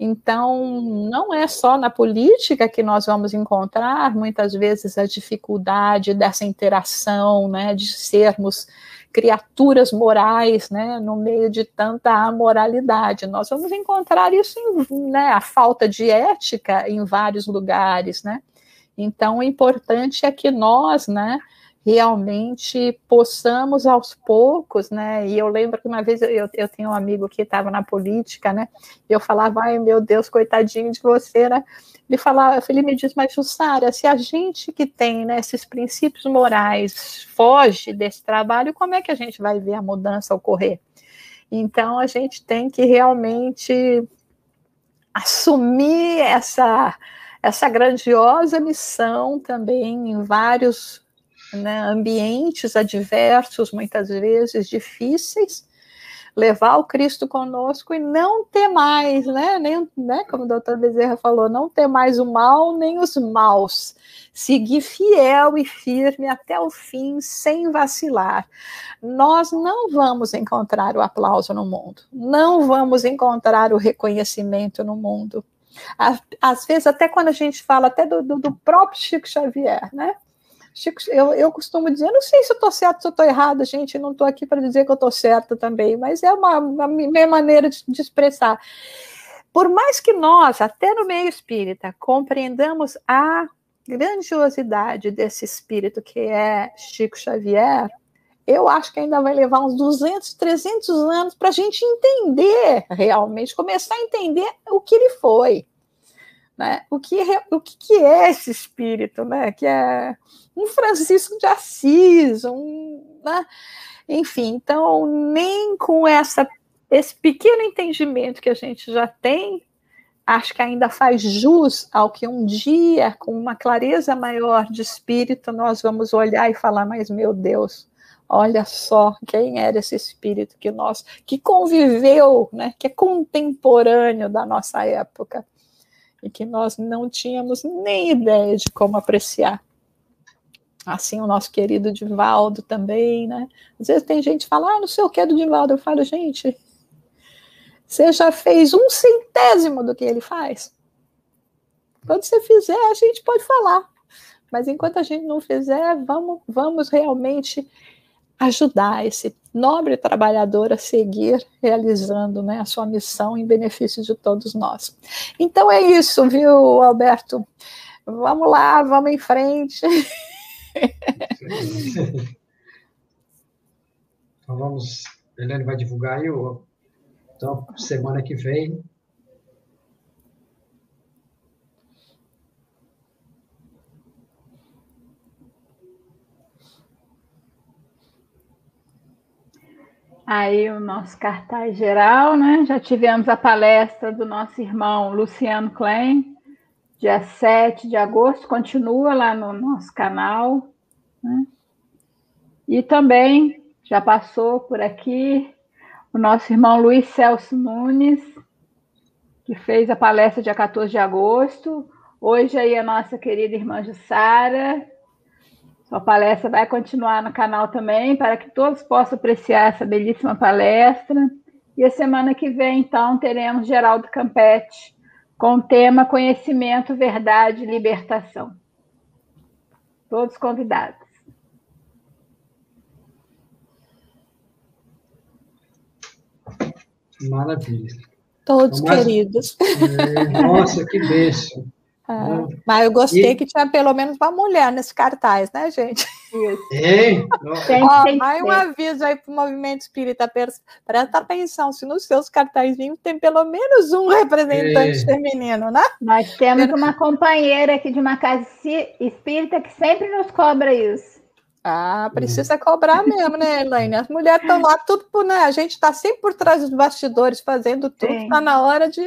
Então, não é só na política que nós vamos encontrar, muitas vezes, a dificuldade dessa interação, né, de sermos criaturas morais, né, no meio de tanta amoralidade. Nós vamos encontrar isso, em, né, a falta de ética em vários lugares, né. Então, o importante é que nós, né, realmente possamos aos poucos, né? E eu lembro que uma vez eu, eu tenho um amigo que estava na política, né? E eu falava, ai meu Deus, coitadinho de você, né? Ele falava, ele me diz, mas Jussara, se a gente que tem né, esses princípios morais foge desse trabalho, como é que a gente vai ver a mudança ocorrer? Então a gente tem que realmente assumir essa essa grandiosa missão também em vários né, ambientes adversos, muitas vezes difíceis, levar o Cristo conosco e não ter mais, né, nem, né, como o doutor Bezerra falou, não ter mais o mal nem os maus, seguir fiel e firme até o fim, sem vacilar. Nós não vamos encontrar o aplauso no mundo, não vamos encontrar o reconhecimento no mundo. Às vezes, até quando a gente fala até do, do, do próprio Chico Xavier, né? Chico, eu, eu costumo dizer, não sei se eu estou certo, se eu estou errado, gente, não estou aqui para dizer que eu estou certo também, mas é uma, uma minha maneira de, de expressar. Por mais que nós, até no meio espírita, compreendamos a grandiosidade desse espírito que é Chico Xavier, eu acho que ainda vai levar uns 200, 300 anos para a gente entender realmente, começar a entender o que ele foi. Né? O, que, o que é esse espírito, né? Que é um Francisco de Assis, um, né? enfim, então nem com essa esse pequeno entendimento que a gente já tem, acho que ainda faz jus ao que um dia, com uma clareza maior de espírito, nós vamos olhar e falar, mas meu Deus, olha só quem era esse espírito que nós, que conviveu, né, que é contemporâneo da nossa época e que nós não tínhamos nem ideia de como apreciar. Assim, o nosso querido Divaldo também, né? Às vezes tem gente que fala, ah, não sei o que é do Divaldo. Eu falo, gente, você já fez um centésimo do que ele faz? Quando você fizer, a gente pode falar. Mas enquanto a gente não fizer, vamos, vamos realmente ajudar esse nobre trabalhador a seguir realizando né, a sua missão em benefício de todos nós. Então é isso, viu, Alberto? Vamos lá, vamos em frente. então vamos, Helene vai divulgar aí então, semana que vem Aí o nosso cartaz geral, né? Já tivemos a palestra do nosso irmão Luciano Klein, dia 7 de agosto, continua lá no nosso canal. Né? E também já passou por aqui o nosso irmão Luiz Celso Nunes, que fez a palestra dia 14 de agosto. Hoje aí a nossa querida irmã Jussara, sua palestra vai continuar no canal também, para que todos possam apreciar essa belíssima palestra. E a semana que vem, então, teremos Geraldo Campetti, com o tema Conhecimento, Verdade e Libertação. Todos convidados. Maravilha. Todos queridos. É, nossa, que bênção. É, mas eu gostei e... que tinha pelo menos uma mulher nesse cartaz, né, gente? É. Ó, mais um aviso aí para o movimento espírita. Presta atenção, se nos seus cartazinhos tem pelo menos um representante é. feminino, né? Nós temos uma companheira aqui de uma casa espírita que sempre nos cobra isso. Ah, precisa cobrar mesmo, né, Elaine? As mulheres estão lá tudo por, né? A gente está sempre por trás dos bastidores fazendo tudo, está na hora de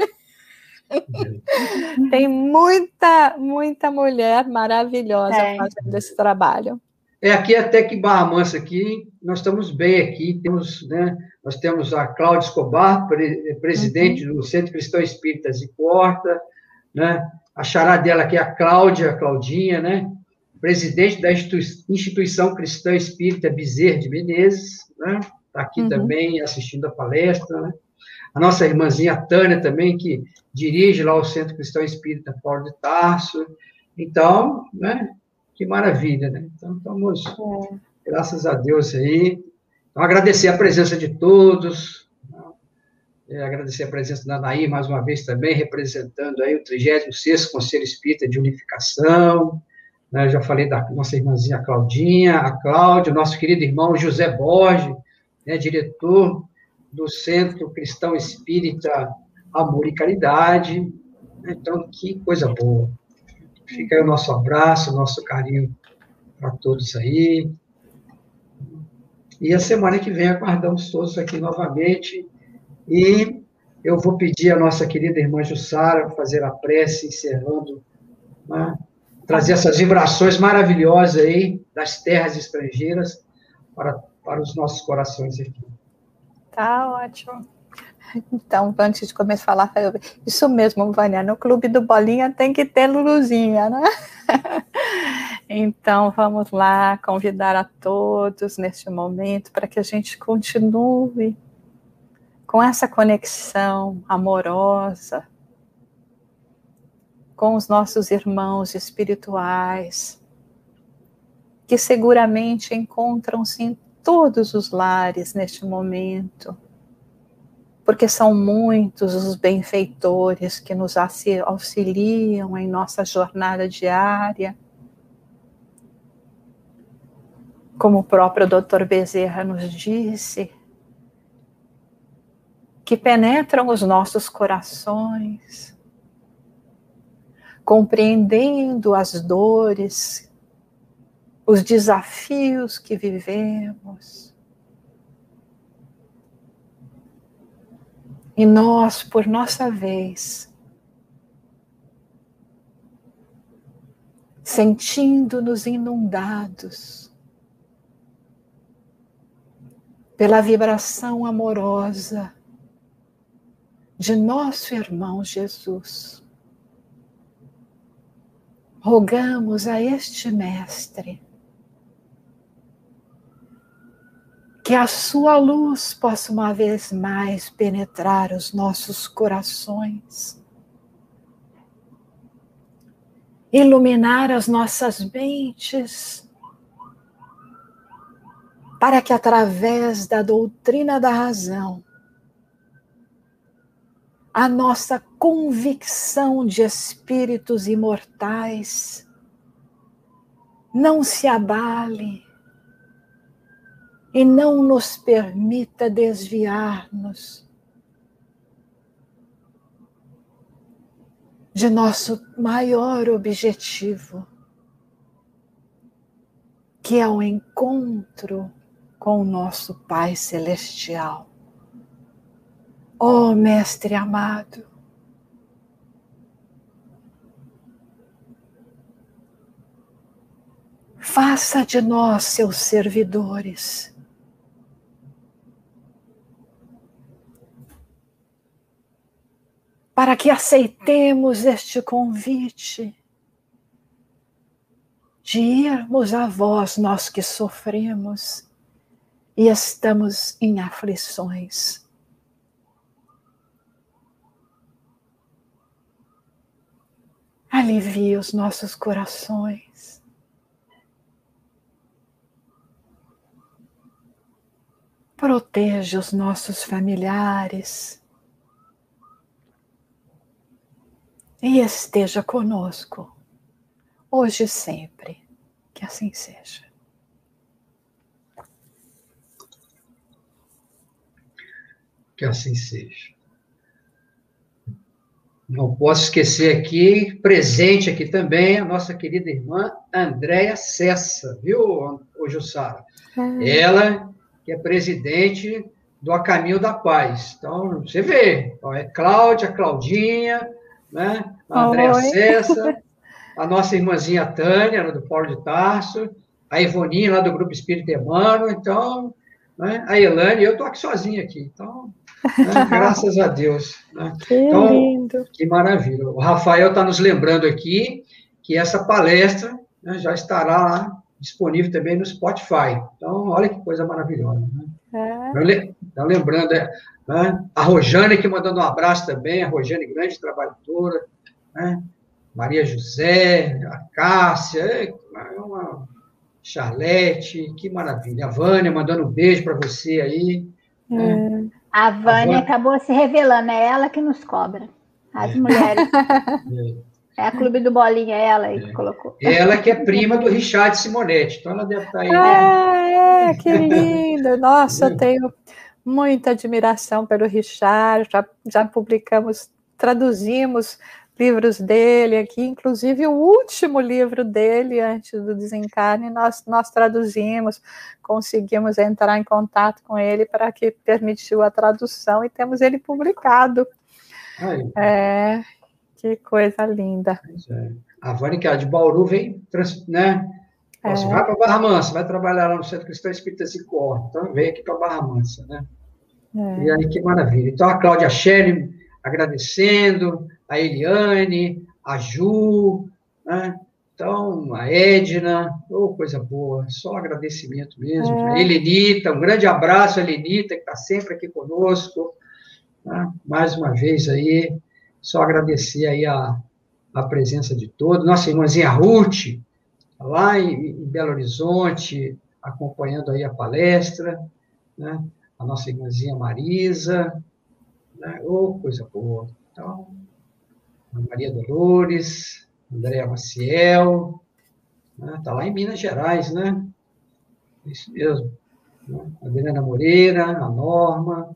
Tem muita, muita mulher maravilhosa é. fazendo esse trabalho. É, aqui até que Barra Mansa, aqui, nós estamos bem aqui, temos, né, nós temos a Cláudia Escobar, pre, presidente uhum. do Centro Cristão Espíritas e Porta, né, a chará dela aqui é a Cláudia, a Claudinha, né, presidente da Instituição Cristã Espírita Bezerra de Menezes, né, está aqui uhum. também assistindo a palestra, né, a nossa irmãzinha Tânia também, que dirige lá o Centro Cristão Espírita Paulo de Tarso. Então, né, que maravilha, né? Então, estamos, é. graças a Deus aí. Então, agradecer a presença de todos, é, agradecer a presença da Nair mais uma vez também, representando aí o 36º Conselho Espírita de Unificação, né, já falei da nossa irmãzinha Claudinha, a Cláudia, nosso querido irmão José Borges, né, diretor do Centro Cristão Espírita Amor e Caridade. Então, que coisa boa. Fica aí o nosso abraço, o nosso carinho para todos aí. E a semana que vem aguardamos todos aqui novamente. E eu vou pedir à nossa querida irmã Jussara fazer a prece, encerrando, né? trazer essas vibrações maravilhosas aí das terras estrangeiras para, para os nossos corações aqui. Tá ótimo. Então, antes de começar a falar, isso mesmo, Vânia, no clube do Bolinha tem que ter Luluzinha, né? Então, vamos lá convidar a todos neste momento para que a gente continue com essa conexão amorosa com os nossos irmãos espirituais, que seguramente encontram-se em todos os lares neste momento, porque são muitos os benfeitores que nos auxiliam em nossa jornada diária. Como o próprio Dr. Bezerra nos disse, que penetram os nossos corações, compreendendo as dores os desafios que vivemos. E nós, por nossa vez, sentindo-nos inundados pela vibração amorosa de nosso irmão Jesus. Rogamos a este Mestre que a sua luz possa uma vez mais penetrar os nossos corações, iluminar as nossas mentes, para que através da doutrina da razão, a nossa convicção de espíritos imortais não se abale e não nos permita desviar-nos de nosso maior objetivo, que é o encontro com o nosso Pai Celestial. Oh, Mestre amado, faça de nós seus servidores para que aceitemos este convite de irmos a vós, nós que sofremos e estamos em aflições. Alivie os nossos corações. Proteja os nossos familiares e esteja conosco, hoje e sempre. Que assim seja. Que assim seja. Não posso esquecer aqui, presente aqui também, a nossa querida irmã Andréia Cessa, viu, ô Jussara? É. Ela, que é presidente do A Caminho da Paz. Então, você vê, é Cláudia, Claudinha, né? a Andréia Cessa, a nossa irmãzinha Tânia, do Paulo de Tarso, a Ivoninha, lá do Grupo Espírito Emmanuel, então, né? a Elane, eu estou aqui sozinha aqui, então, né? graças a Deus. Né? Que então, lindo. Que maravilha. O Rafael está nos lembrando aqui que essa palestra né, já estará lá disponível também no Spotify. Então, olha que coisa maravilhosa. Né? É. Então, lembrando, é, né? a Rojane que mandando um abraço também, a Rojane, grande trabalhadora, né? Maria José, a Cássia, é uma Charlete, que maravilha. A Vânia mandando um beijo para você aí. Né? É. A Vânia acabou se revelando, é ela que nos cobra, as é. mulheres. É. é. a Clube do Bolinha, é ela aí que é. colocou. Ela que é prima do Richard Simonetti, então ela deve estar tá aí. Ah, é, que linda! Nossa, eu tenho muita admiração pelo Richard, já, já publicamos, traduzimos livros dele aqui, inclusive o último livro dele, antes do desencarne, nós, nós traduzimos, conseguimos entrar em contato com ele para que permitiu a tradução e temos ele publicado. Aí. É, que coisa linda. É. A Vânia, que é de Bauru, vem, né? É. Você vai para Barra Mansa, vai trabalhar lá no Centro Cristão Espírita Zicor, então vem aqui para Barra Mansa, né? É. E aí, que maravilha. Então, a Cláudia Shelley agradecendo, a Eliane, a Ju, né? Então, a Edna, oh, coisa boa, só agradecimento mesmo. É. A Helenita, um grande abraço, a Helenita, que está sempre aqui conosco. Né? Mais uma vez aí, só agradecer aí a, a presença de todos. Nossa irmãzinha Ruth, lá em, em Belo Horizonte, acompanhando aí a palestra, né? A nossa irmãzinha Marisa, né? Oh, coisa boa. Então, Maria Dolores, Andréa Maciel, está né? Tá lá em Minas Gerais, né? Isso mesmo. Né? Adriana Moreira, a Norma,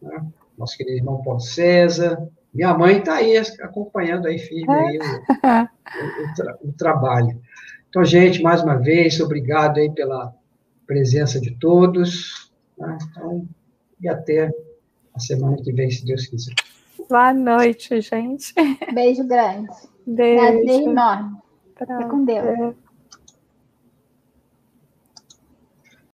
né? nosso querido irmão Paulo César. Minha mãe está aí acompanhando aí firme aí o, o, tra o, trabalho. Então, gente, mais uma vez, obrigado aí pela presença de todos. Né? Então, e até a semana que vem, se Deus quiser. Boa noite, gente. Beijo grande. Beijo. Prazer enorme. Fica com Deus.